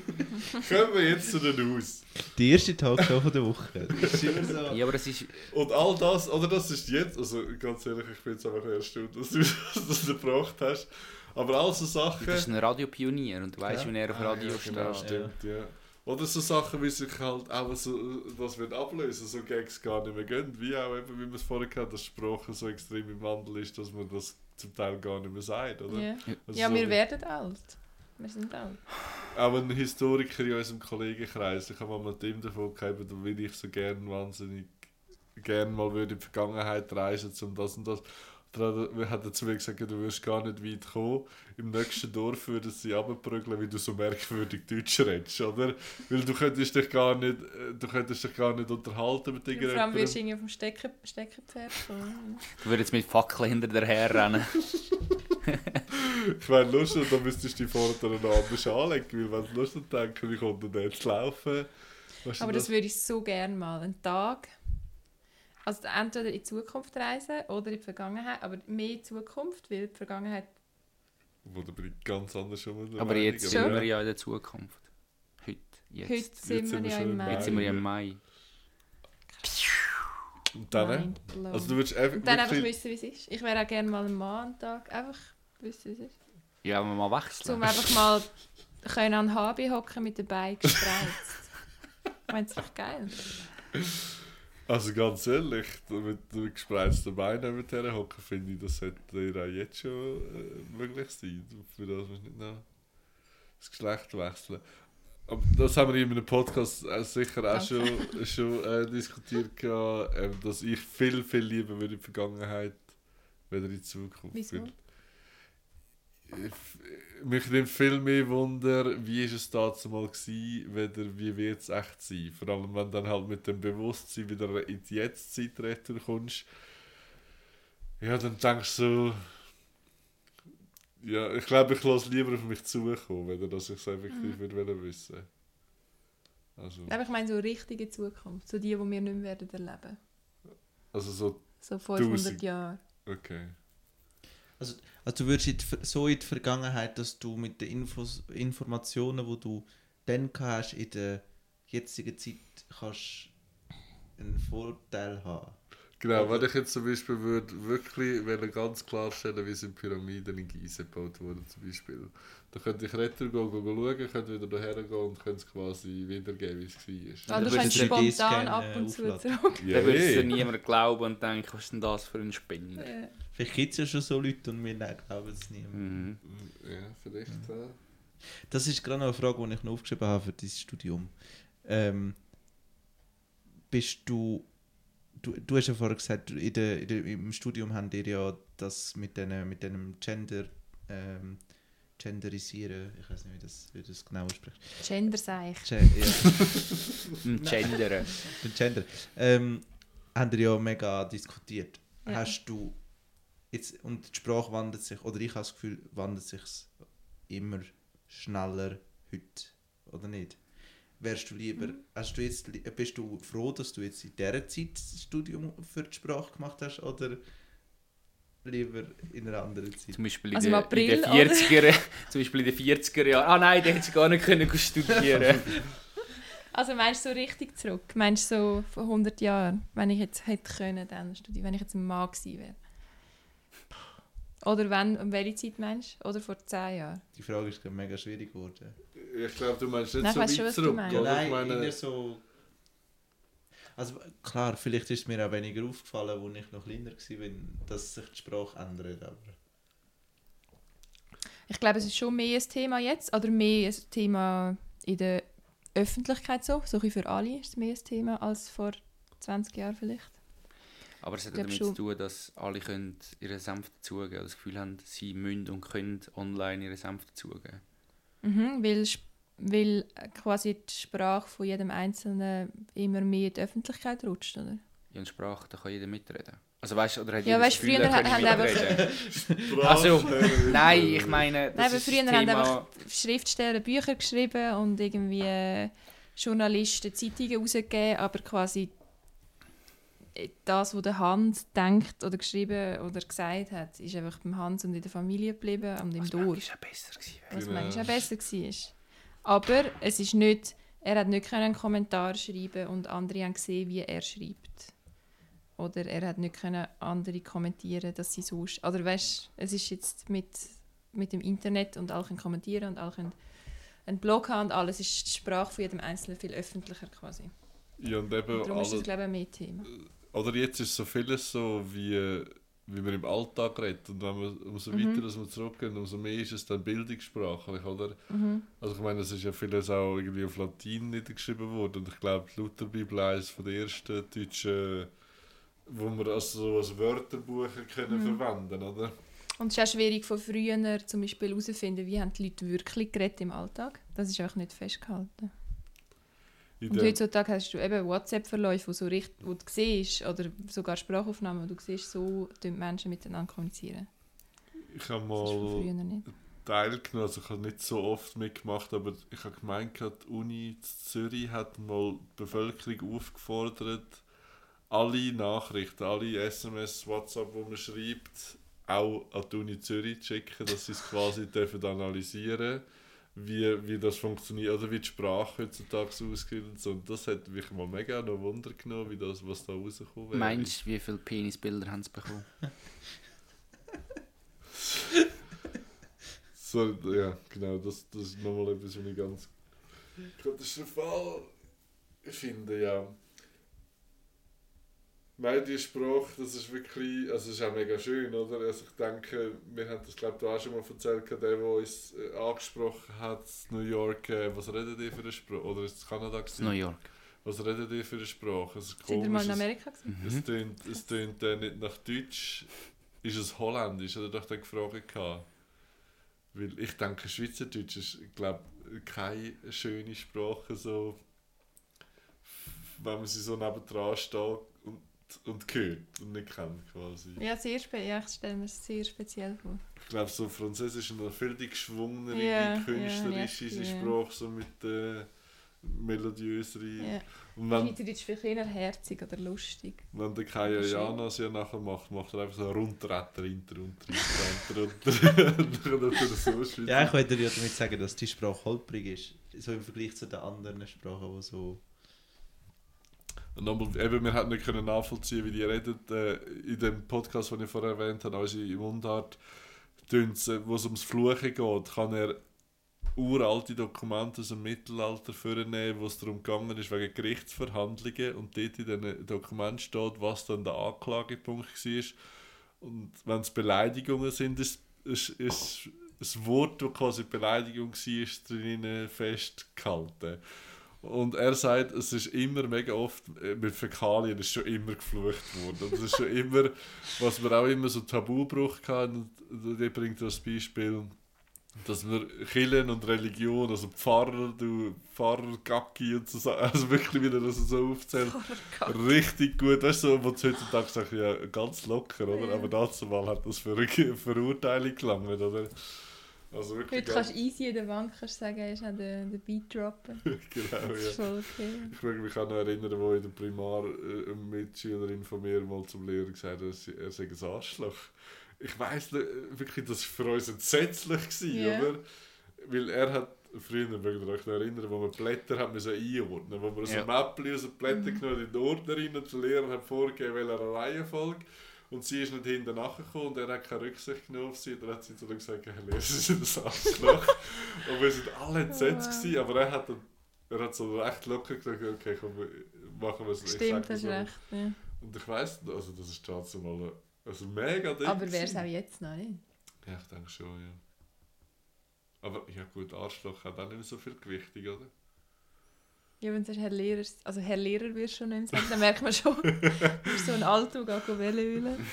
Kommen wir jetzt zu den Aus. Die erste Talkshow von der Woche. Das ist immer so. Ja, aber es ist... Und all das, oder das ist jetzt, also ganz ehrlich, ich bin jetzt einfach erstaunt, dass du das gebracht hast. Aber all so Sachen... Du bist ein Radiopionier und du weißt, Ja. wie er auf Ah, Radio ja, genau, steht. stimmt, ja. Oder so Sachen, wie sich halt auch so, das wird ablösen, so Gags gar nicht mehr gehen. Wie auch eben, wie man es vorher hatten, dass Sprache so extrem im Wandel ist, dass man das zum Teil gar nicht mehr sagt, oder? Ja, Also ja so wir werden alt. Wir sind alt. Auch ein Historiker in unserem Kollegenkreis, ich habe mal mit ihm davon gehabt, da will ich so gerne wahnsinnig gerne mal würde in die Vergangenheit reisen, um das und das. Dann hat er zu mir gesagt, du wirst gar nicht weit kommen. Im nächsten Dorf würden sie abprügeln, weil du so merkwürdig Deutsch redest, oder? Weil du könntest dich gar nicht, äh, du könntest dich gar nicht unterhalten mit Ja, vor allem irgendjemandem. wirst du irgendwie auf dem Stecker, Steckerpferd kommen. Du würdest jetzt mit Fackeln hinter dir herrennen. Ich meine, lustig, dann müsstest du die noch anders anlegen, weil wenn du lustig denkst, wie kommt denn der zu laufen? Weißt du Aber das würde ich so gerne mal. Einen Tag. Also entweder in die Zukunft reisen oder in die Vergangenheit. Aber mehr in die Zukunft, weil die Vergangenheit. Wo da bin ich ganz anders schon mal Aber jetzt sind wir ja in der Zukunft. Heute. Jetzt. Heute sind sind wir ja im Mai. Jetzt sind wir ja im Mai. Und dann? Blown. Also du würdest einfach Und dann einfach wissen, wie es ist. Ich wäre auch gerne mal am Tag. Einfach wissen, wie es ist. Ja, wenn wir mal wechseln. Um einfach mal können an HB hocken mit den Beinen gespreizt. ich meine, das ist doch geil. Also ganz ehrlich, mit dem gespreizten Bein nebenher hocken, finde ich, das sollte ja auch jetzt schon äh, möglich sein. Für das du nicht noch das Geschlecht wechseln. Aber das haben wir in einem Podcast äh, sicher auch schon, schon äh, diskutiert, gehabt, ähm, dass ich viel, viel lieber würde in die Vergangenheit weder in die Zukunft. Wieso? Ich- Mich nimmt viel mehr Wunder, wie ist es damals mal gewesen, weder wie wird es echt sein. Vor allem, wenn du dann halt mit dem Bewusstsein wieder in die Jetztzeit retour kommst. Ja, dann denkst du so... Ja, ich glaube, ich lasse lieber auf mich zukommen, weder dass ich es effektiv Mhm. würde wissen. Also, Aber ich meine, so richtige Zukunft. So die, die wir nicht mehr werden erleben. also so, So 500 Tausend. Jahre. okay. Also du würdest in die, Ver- so in die Vergangenheit, dass du mit den Infos, Informationen, die du dann gehabt hast, in der jetzigen Zeit kannst einen Vorteil haben. Genau, wenn ich jetzt zum Beispiel würde wirklich wollen ganz klarstellen, wie sind Pyramiden in Gizeh gebaut wurden zum Beispiel. Da könnte ich retour gehen, gehen schauen, könnte wieder daher gehen und könnte es quasi wiedergeben, wie es war. Ah, du kannst spontan ab und zu zurück. Ja, Dann würde es eh. dir niemand glauben und denken, was ist denn das für ein Spinner? Ja. Vielleicht gibt es ja schon so Leute und wir glauben es niemand. Mhm. Ja, vielleicht. Ja. Das ist gerade noch eine Frage, die ich noch aufgeschrieben habe für dieses Studium. Ähm, bist du, du, du hast ja vorher gesagt, in der, in der, im Studium haben ihr ja das mit, den, mit dem Gender, ähm, Genderisieren, ich weiß nicht, wie das, wie das genau spricht. Genderseich. Gen ja, Im Gendern. Gender. Ähm, haben ihr ja mega diskutiert. Ja. Hast du jetzt, und die Sprache wandelt sich, oder ich habe das Gefühl, wandelt sich immer schneller heute, oder nicht? Wärst du lieber, Mhm. hast du jetzt, bist du froh, dass du jetzt in dieser Zeit das Studium für die Sprache gemacht hast, oder lieber in einer anderen Zeit? Zum Beispiel in, Also im den, April, in den 40er, zum Beispiel in den 40er Jahren. Ah nein, da hätte sie gar nicht können studieren. Also meinst du so richtig zurück? Meinst du so vor 100 Jahren? Wenn ich jetzt hätte können, dann studieren, wenn ich jetzt ein Mann gewesen wäre? Oder wenn, um welche Zeit meinst du? Oder vor 10 Jahren? Die Frage ist gerade mega schwierig geworden. Ich glaube, du meinst nicht Nein, ich so weit schon, zurück. Ja, oder? nein, ich meine, eher so... Also klar, vielleicht ist es mir auch weniger aufgefallen, als ich noch kleiner war, dass sich die Sprache ändert, aber... Ich glaube, es ist schon mehr ein Thema jetzt. Oder mehr ein Thema in der Öffentlichkeit so. So ein bisschen für alle ist es mehr ein Thema als vor 20 Jahren vielleicht. Aber es hat damit schon. zu tun, dass alle können ihren Senf dazugeben oder das Gefühl haben, sie müssen und können online ihren Senf dazugeben. Mhm, weil, weil quasi die Sprache von jedem Einzelnen immer mehr in die Öffentlichkeit rutscht, oder? Ja, in Sprache, da kann jeder mitreden. Also weißt du, oder hat Ja, weißt, das Gefühl, früher er haben einfach-? Also, Nein, ich meine, das Nein, aber ist früher haben einfach Schriftsteller Bücher geschrieben und irgendwie äh, Journalisten Zeitungen rausgegeben, aber quasi das, was der Hans denkt oder geschrieben oder gesagt hat, ist einfach beim Hans und in der Familie geblieben und im was Dorf. manchmal auch besser gewesen wäre. Was manchmal auch besser war. Aber es ist nicht, er hat nicht können einen Kommentar schreiben und andere haben gesehen, wie er schreibt. Oder er hat nicht können andere kommentieren, dass sie so... sch- Oder weißt, es ist jetzt mit, mit dem Internet und alle können kommentieren und alle können einen Blog haben und alles ist die Sprache von jedem Einzelnen viel öffentlicher quasi. Ja, und eben Und darum ist alle, das, glaube ich, ein mehr Thema. Oder jetzt ist so vieles so, wie, wie man im Alltag redet. Und wenn man, umso Mhm. weiter dass man zurückgeht, umso mehr ist es dann bildungssprachlich, oder? Mhm. Also ich meine, es ist ja vieles auch irgendwie auf Latein niedergeschrieben worden. Und ich glaube, die Lutherbibel ist eines von der ersten deutschen wo wir also so als Wörterbuch können Mhm. verwenden oder? Und es ist auch schwierig von früher zum Beispiel herauszufinden, wie haben die Leute wirklich geredet im Alltag. Das ist einfach nicht festgehalten. In Und heutzutage hast du eben WhatsApp-Verläufe, wo, so wo du siehst, oder sogar Sprachaufnahmen, wo du siehst, so die Menschen miteinander kommunizieren. ich habe mal teilgenommen, also ich habe nicht so oft mitgemacht, aber ich habe gemeint, die Uni Zürich hat mal die Bevölkerung aufgefordert, alle Nachrichten, alle SMS, WhatsApp, die man schreibt, auch an die Uni Zürich zu schicken, dass sie es quasi dürfen analysieren wie, wie das funktioniert, oder wie die Sprache heutzutage ausgeht und das hat mich mal mega noch Wunder genommen, wie das, was da rausgekommen wäre. Meinst du, wie viele Penisbilder haben sie bekommen? So, ja, genau, das, das ist nochmal etwas, was ich ganz katastrophal finde, ja. Mediensprache, das ist wirklich, also ist auch mega schön, oder? Also ich denke, wir haben das glaube ich auch schon mal erzählt, der, der uns äh, angesprochen hat, New York, äh, was redet ihr für eine Sprache? Oder ist es Kanada gewesen? New York. Was redet ihr für eine Sprache? Es ist Sind ihr mal in Amerika gewesen? Mhm. es tönt, es tönt äh, nicht nach Deutsch. Ist es Holländisch? Oder doch dann gefragt gehabt? Weil ich denke, Schweizerdeutsch ist, glaube keine schöne Sprache, so, wenn man sie so nebendran steht und, und hört und nicht kennt quasi. Ja, sehr spe ja, ich stelle mir es sehr speziell vor. Ich glaube, so Französisch ist noch viel die geschwungenere, Ja, ja, künstlerische ja, ja. Sprache, so mit äh, melodiösere. Ja. Und wenn, Schweizerdeutsch vielleicht eher herzig oder lustig. Wenn der Kaya Schön. Jana sie ja nachher macht, macht er einfach so Rundretter hinter, unter, hinter, unter, er. Ja, ich wollte ja damit sagen, dass die Sprache holprig ist. So im Vergleich zu den anderen Sprachen, die so... Und nochmal, eben, wir hätten nicht können nachvollziehen, wie die reden. Äh, in dem Podcast, den ich vorher erwähnt habe, unsere Mundart, tun's, äh, wo es ums Fluchen geht, kann er uralte Dokumente aus dem Mittelalter vornehmen, wo es darum gegangen ist, wegen Gerichtsverhandlungen und dort in diesen Dokumenten steht, was dann der Anklagepunkt war. Und wenn es Beleidigungen sind, ist, ist, ist das Wort, das quasi Beleidigung war, drinnen festgehalten. Und er sagt, es ist immer mega oft, äh, mit Fäkalien ist schon immer geflucht worden. Und das ist schon immer, was wir auch immer so Tabubruch hatten. Und die bringt das Beispiel, dass wir Kirchen und Religion, also Pfarrer, du Pfarrer, Gacki und so, also wirklich wieder das so aufzählt. Richtig gut, weißt du, du heutzutage sagst, ja, ganz locker, oder? Ja. Aber dazu mal hat das für eine Verurteilung gelangt, oder? Also wirklich Heute kannst du easy in der Bank kannst sagen, er ist auch den, den Beat droppen. genau, Das ja. ist voll okay. Ich mag mich auch noch erinnern, wo in der Primar äh, eine Mitschülerin von mir mal zum Lehrer gesagt hat, er sei- ein Arschloch. Ich weiss nicht, äh, wirklich, das war für uns entsetzlich, gewesen, Ja. oder? Weil er hat, früher, mögt ihr euch noch erinnern, wo man Blätter hat müssen einordnen wo man so Ja. ein Mäppchen aus den Blättern genommen in den Ordner rein und der Lehrer hat vorgegeben, welcher Reihenfolge. Und sie ist nicht hinten nachgekommen und er hat keine Rücksicht genommen auf sie. Dann hat sie zu ihm gesagt, Herr Lehrer, Sie ein Arschloch. und wir sind alle entsetzt, wow. gewesen, aber er hat dann er hat so recht locker gesagt, okay, komm, machen wir es. ich Stimmt, hast das recht. Ja. Und ich weiss, also das ist dazu mal also mega Ding. Aber wäre es auch jetzt noch nicht? Ja, ich denke schon, ja. Aber ja gut, Arschloch hat auch nicht mehr so viel Gewichtung, oder? Ja, wenn du Herr Lehrer, also Herr Lehrer wirst du schon nicht sagen, dann merkt man schon, du bist so ein Alto, geh Welle ülen.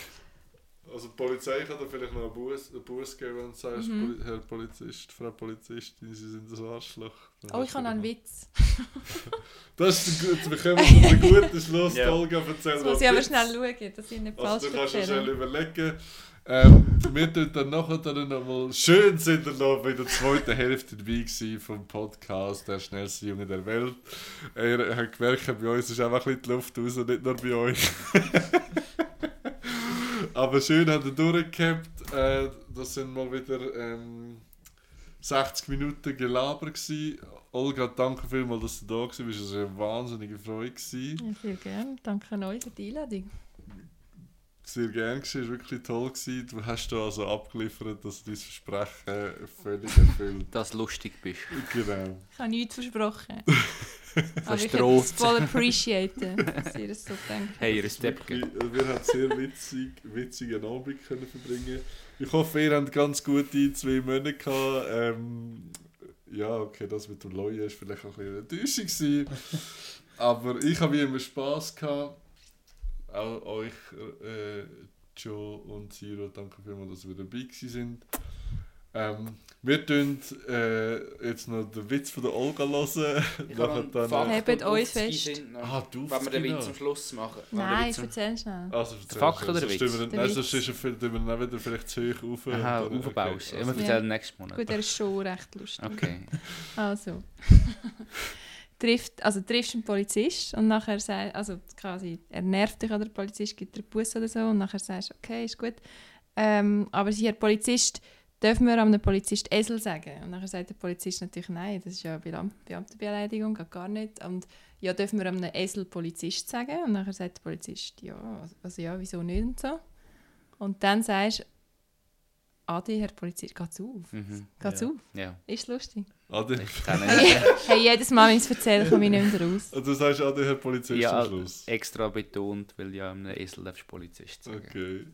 Also die Polizei kann dir vielleicht noch einen Buß, einen Buß geben, wenn du sagst, Mhm. Herr Polizist, Frau Polizistin, Sie sind ein Arschloch. Dann Oh, ich habe noch einen Witz. Das ist gut, wir kommen zu einem guten Schluss, Ja. Olga, erzähl Jetzt mal muss ich aber Witz. schnell schauen, dass ich nicht falsch Also du kannst ja schnell überlegen. Ähm, wir tun dann nachher dann nochmal schön sind wir noch in der zweiten Hälfte dabei gewesen vom Podcast «Der schnellste Junge der Welt». Ihr habt gemerkt, bei uns ist einfach ein die Luft raus, nicht nur bei euch. Aber schön hat er durchgehabt. Äh, das sind mal wieder ähm, 60 Minuten Gelaber gewesen. Olga, danke vielmals, dass du da warst. Es war eine wahnsinnige Freude. Ja, sehr gerne. Danke an euch für die Einladung. Sehr gern gewesen, es war wirklich toll. Gewesen. Du hast da also abgeliefert, dass du dein Versprechen völlig erfüllt. Dass du lustig bist. genau. Ich habe nichts versprochen. Aber ich hätte es voll appreciaten, dass ihr es so denkt. Hey, Respekt. Wirklich, äh, Wir haben sehr witzig, witzigen Abend können verbringen. Ich hoffe, ihr habt ganz gute zwei Monate gehabt. Ähm, ja, okay, das mit dem Leuen war vielleicht auch ein bisschen eine Enttäuschung. gewesen. Aber ich habe wie immer Spass gehabt. Auch euch, äh, Joe und Zero, danke vielmals, dass wir dabei gewesen sind. Ähm, wir tun äh, jetzt noch den Witz von der Olga hören. Ich dann- Fakt Hebt euch fest. Ah, du Wenn wir den. Witz am Schluss machen. Nein, am- erzähl schnell. Also, erzähl Fakt schnell, oder sonst Witz? tun wir- Der Witz. sonst er wir dann wieder vielleicht zu hoch auf. Aha, dann- aufbaust. okay, also- wir erzählen nächstes Monat. Gut, er ist schon recht lustig. Okay. Also. trifft, also triffst einen Polizist und nachher sagt, also quasi, er nervt dich oder der Polizist gibt dir einen Bus oder so und nachher sagst okay, ist gut. Ähm, aber Herr Polizist, dürfen wir einem Polizist Esel sagen? Und nachher sagt der Polizist natürlich, nein, das ist ja Beam Beamtenbeleidigung, geht gar nicht. Und ja, dürfen wir einem Esel Polizist sagen? Und nachher sagt der Polizist, ja, also ja, wieso nicht und so. Und dann sagst Adi, Herr Polizist, geht's auf? Mhm. Geht's Ja. auf? Ja. Ist lustig. Adi, Ich kenne Hey, hey, jedes Mal, wenn ich es erzähle, komme ich nicht mehr raus. also du sagst Adi, Herr Polizist Ja, am Schluss. extra betont, weil ja einem Esel darfst du Polizist sagen. Okay.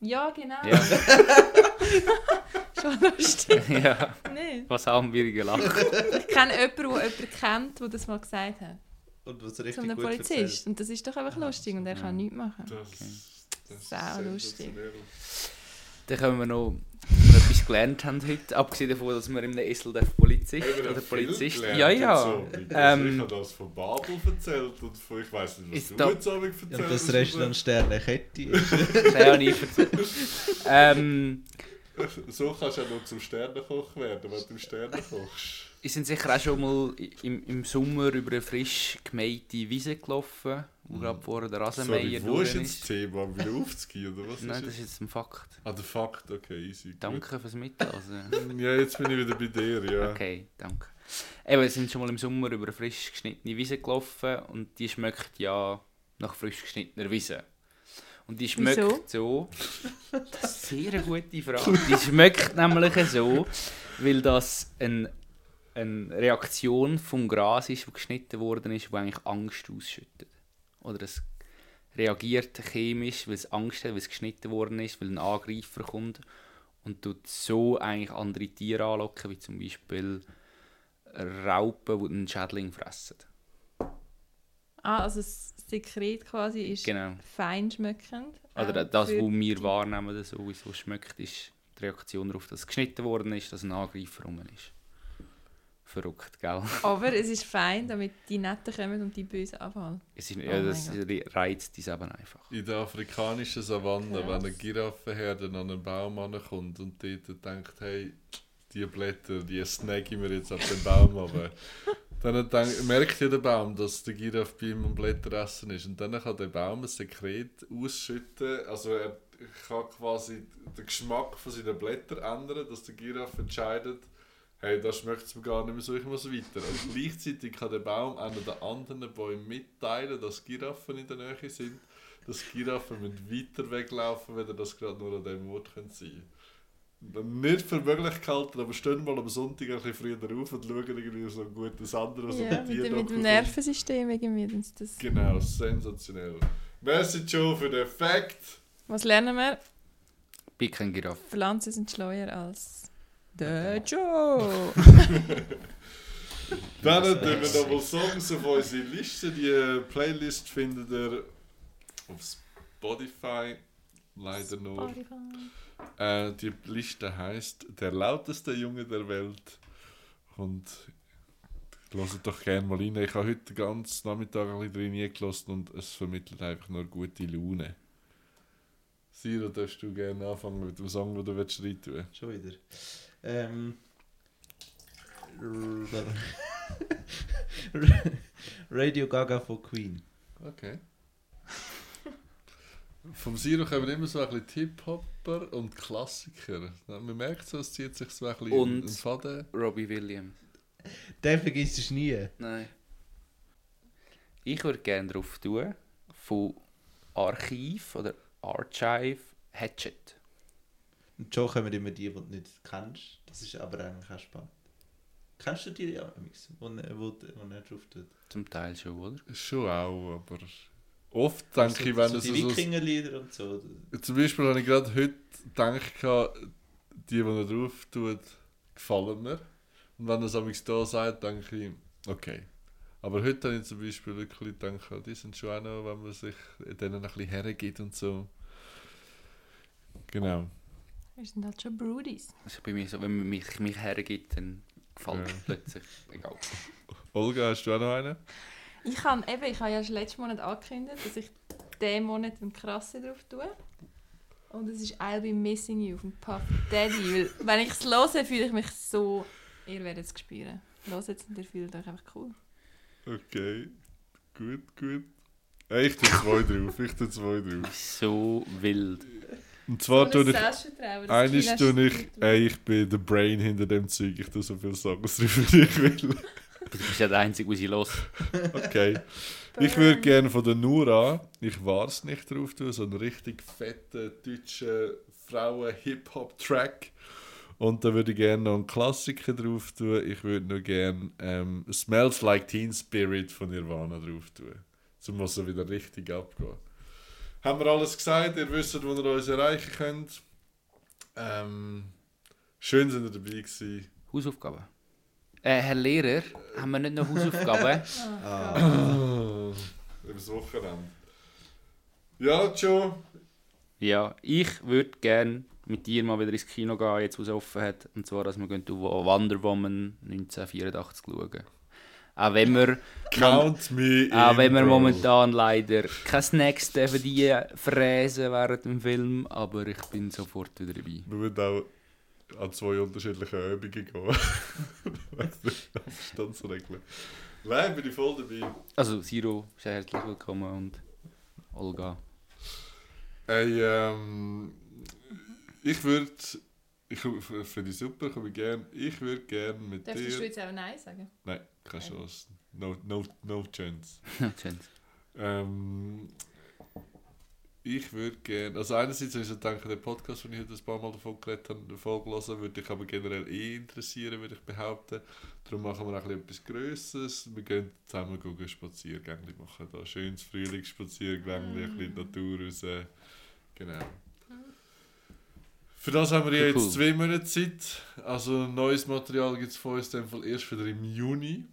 Ja, genau. Ja. Schon lustig. ja. Nicht? Was haben wir gelacht? Ich kenne jemanden, der jemanden kennt, der das mal gesagt hat. Und was richtig einem gut Polizist. erzählt. Und das ist doch einfach lustig und er kann nichts machen. Das, das ist Sau lustig. Dann können wir noch etwas gelernt haben heute, abgesehen davon, dass wir im Esel Polizist Hey, wir oder Polizist. Ja, ja. So. Ähm, ich habe das von Babel erzählt und von, ich weiß nicht, was du da- jetzt Abend erzählt Und das hast, Restaurant Sterne Kette ist. Das habe ich erzählt. ähm, So kannst du ja noch zum Sternekoch werden, wenn du im Sterne wir sind sicher auch schon mal im, im Sommer über eine frisch gemähte Wiese gelaufen, wo gerade vorher der Rasenmäher Mhm. Sorry, wo ist jetzt das Thema? Wieder aufzugehen, oder was Nein, ist das ist jetzt? ein Fakt. Ah, der Fakt, okay, easy. gut. Danke fürs Mitlesen. Ja, jetzt bin ich wieder bei dir, ja. Okay, danke. Eben, wir sind schon mal im Sommer über eine frisch geschnittene Wiese gelaufen und die schmeckt ja nach frisch geschnittener Wiese. Und die schmeckt Wieso? so. Das ist eine sehr gute Frage. Die schmeckt nämlich so, weil das ein, eine Reaktion vom Gras ist, die geschnitten worden ist, die eigentlich Angst ausschüttet. Oder es reagiert chemisch, weil es Angst hat, weil es geschnitten worden ist, weil ein Angreifer kommt und tut so eigentlich andere Tiere anlocken, wie zum Beispiel Raupen, die einen Schädling fressen. Ah, also das Sekret quasi ist Genau. fein schmeckend. Oder ähm, das, was wir wahrnehmen, das sowieso schmeckt, ist die Reaktion darauf, dass es geschnitten worden ist, dass ein Angreifer rum ist. Verrückt, gell? Aber es ist fein, damit die Netten kommen und die Bösen abhalten. Es ist, Oh ja, das reizt uns eben einfach. In der afrikanischen Savanne, Krass. wenn eine Giraffenherde an einen Baum ankommt und dort denkt, hey, die Blätter, die snagge ich mir jetzt auf den Baum runter. dann denk, merkt ja der Baum, dass der Giraffe bei ihm am Blätteressen ist. Und dann kann der Baum ein Sekret ausschütten. Also er kann quasi den Geschmack von seinen Blättern ändern, dass der Giraffe entscheidet, hey, das schmeckt mir gar nicht mehr so, ich muss weiter. Und gleichzeitig kann der Baum einer der anderen Bäume mitteilen, dass Giraffen in der Nähe sind, dass Giraffen müssen weiter weglaufen, wenn das gerade nur an diesem Ort sein könnte. Dann Nicht für möglich gehalten, aber stehen mal am Sonntag ein bisschen früher auf und schauen irgendwie so ein gutes anderes Ja, mit, dem- mit dem Nervensystem irgendwie. Das Genau, sensationell. Merci Joe für den Fact. Was lernen wir? Bin kein Giraffe. Pflanzen sind schleuer als der Joe. Dann tun wir nochmal Songs auf unsere Liste. Die Playlist findet ihr auf Spotify. Leider nur. Äh, die Liste heißt Der lauteste Junge der Welt. Und hört doch gerne mal rein. Ich habe heute den ganzen Nachmittag ein bisschen drin gelassen und es vermittelt einfach nur gute Laune. Siro, darfst du gerne anfangen mit dem Song, den du willst rein tun Schon wieder. Ähm. Radio Gaga von Queen. Okay. Vom Siro kommen immer so ein bisschen Hip-Hopper und Klassiker. Man merkt so, es zieht sich so ein bisschen Und- Faden. Robbie Williams. Den vergisst du nie. Nein. Ich würde gerne drauf tun, von Archiv oder Archive Hatchet. Und schon kommen immer die, die du nicht kennst. Das ist aber eigentlich auch spannend. Kennst du die ja, Mix, wo, er- wo, wo er drauf tut? Zum Teil schon, oder? Schon auch, aber oft denke ich, wenn so es die so... Wikingerlieder und so. Zum Beispiel habe ich gerade heute gedacht, die, die er drauf tut, gefallen mir. Und wenn er es amigs da sagt, denke ich, okay. Aber heute habe ich zum Beispiel wirklich gedacht, die sind schon auch noch, wenn man sich denen ein bisschen hergibt und so. Genau. Wir sind halt schon Broodies. Also bei mir so, wenn man mich, mich hergibt, dann gefällt Ja. es plötzlich. Egal. Olga, hast du auch noch einen? Ich habe eben, ich habe ja schon letzten Monat angekündigt, dass ich diesen Monat einen Krasse drauf tue. Und es ist I'll Be Missing You von Puff Daddy. Weil, wenn ich es höre, fühle ich mich so... Ihr werdet es spüren. Hört jetzt und ihr fühlt euch einfach cool. Okay. Gut, gut. Ich tue zwei drauf. Ich tue zwei drauf. So wild. Und zwar tue ich. Eines tue ich. Ey, ich bin der Brain hinter dem Zeug. Ich tue so viele Songs drauf, wie ich will. Du bist ja der Einzige, der sie los. Okay. Ich würde gerne von der Nura, ich war es nicht drauf tun, so einen richtig fetten deutschen Frauen-Hip-Hop-Track. Und da würde ich gerne noch einen Klassiker drauf tun. Ich würde noch gerne ähm, Smells Like Teen Spirit von Nirvana drauf tun. So muss er wieder richtig abgehen. Haben wir alles gesagt? Ihr wisst, wo ihr uns erreichen könnt. Ähm, schön, sind ihr dabei gewesen. Hausaufgaben. Äh, Herr Lehrer, haben wir nicht noch Hausaufgaben? Oh, übers Wochenende. Ja, Joe. ja, ich würde gerne mit dir mal wieder ins Kino gehen, jetzt wo es offen hat. Und zwar, dass wir gehen auf Wonder Woman 1984 schauen. Auch wenn wir, Count me auch wenn wir Bro. momentan leider keine Snacks dürfen die fräsen während dem Film, aber ich bin sofort wieder dabei. Wir müssen auch an zwei unterschiedlichen Übungen gehen. Der Abstandsregeln. Nein, bin ich voll dabei. Also, Siro, herzlich willkommen und Olga. Ey, ähm, ich würde, ich finde ich super, komme ich gern. Ich würde gerne mit Darfst du dir. jetzt auch Nein sagen? Nein, keine Chance. No, no, no chance. Schön. Ähm, ich würde gerne, also einerseits, wenn ich so denke, der Podcast, den ich heute ein paar Mal davon geredet habe, hören, würde ich aber generell eh interessieren, würde ich behaupten. Darum machen wir auch ein bisschen etwas Grösseres. Wir gehen zusammen gehen Spaziergänge machen, da schönes Frühlingsspaziergänge, ein bisschen in die Natur raus. Genau. Für das haben wir ja Cool. jetzt zwei Monate Zeit. Also neues Material gibt es von uns in Fall erst wieder im Juni.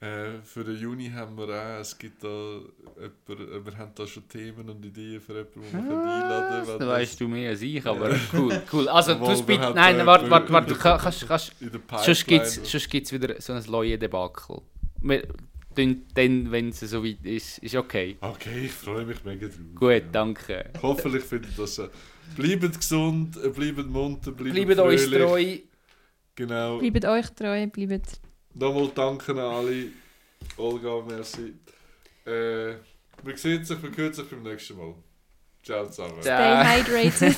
Äh, für den Juni haben wir auch, es gibt da jemand, äh, wir haben da schon Themen und Ideen für jemanden, die wir können einladen können. Da weißt du mehr als ich, aber cool, cool. Also, du bitte, nein, warte, warte, warte, kannst, kannst, sonst gibt es gibt's wieder so ein Leue-Debakel. Wir tun Dann, wenn es so weit ist, ist okay. Okay, ich freue mich mega drauf. Gut, danke. Hoffentlich findet das. Äh, bleibt gesund, bleibt munter, bleibt, Bleibt uns fröhlich. treu. Genau. Bleibt euch treu, bleibt... Nochmal danke an alle. Olga, merci. Äh, wir sehen sich, wir hören sich beim nächsten Mal. Ciao zusammen. Stay hydrated.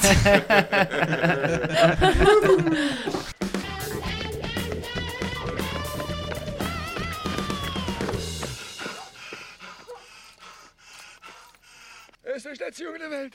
Es ist der Junge der Welt.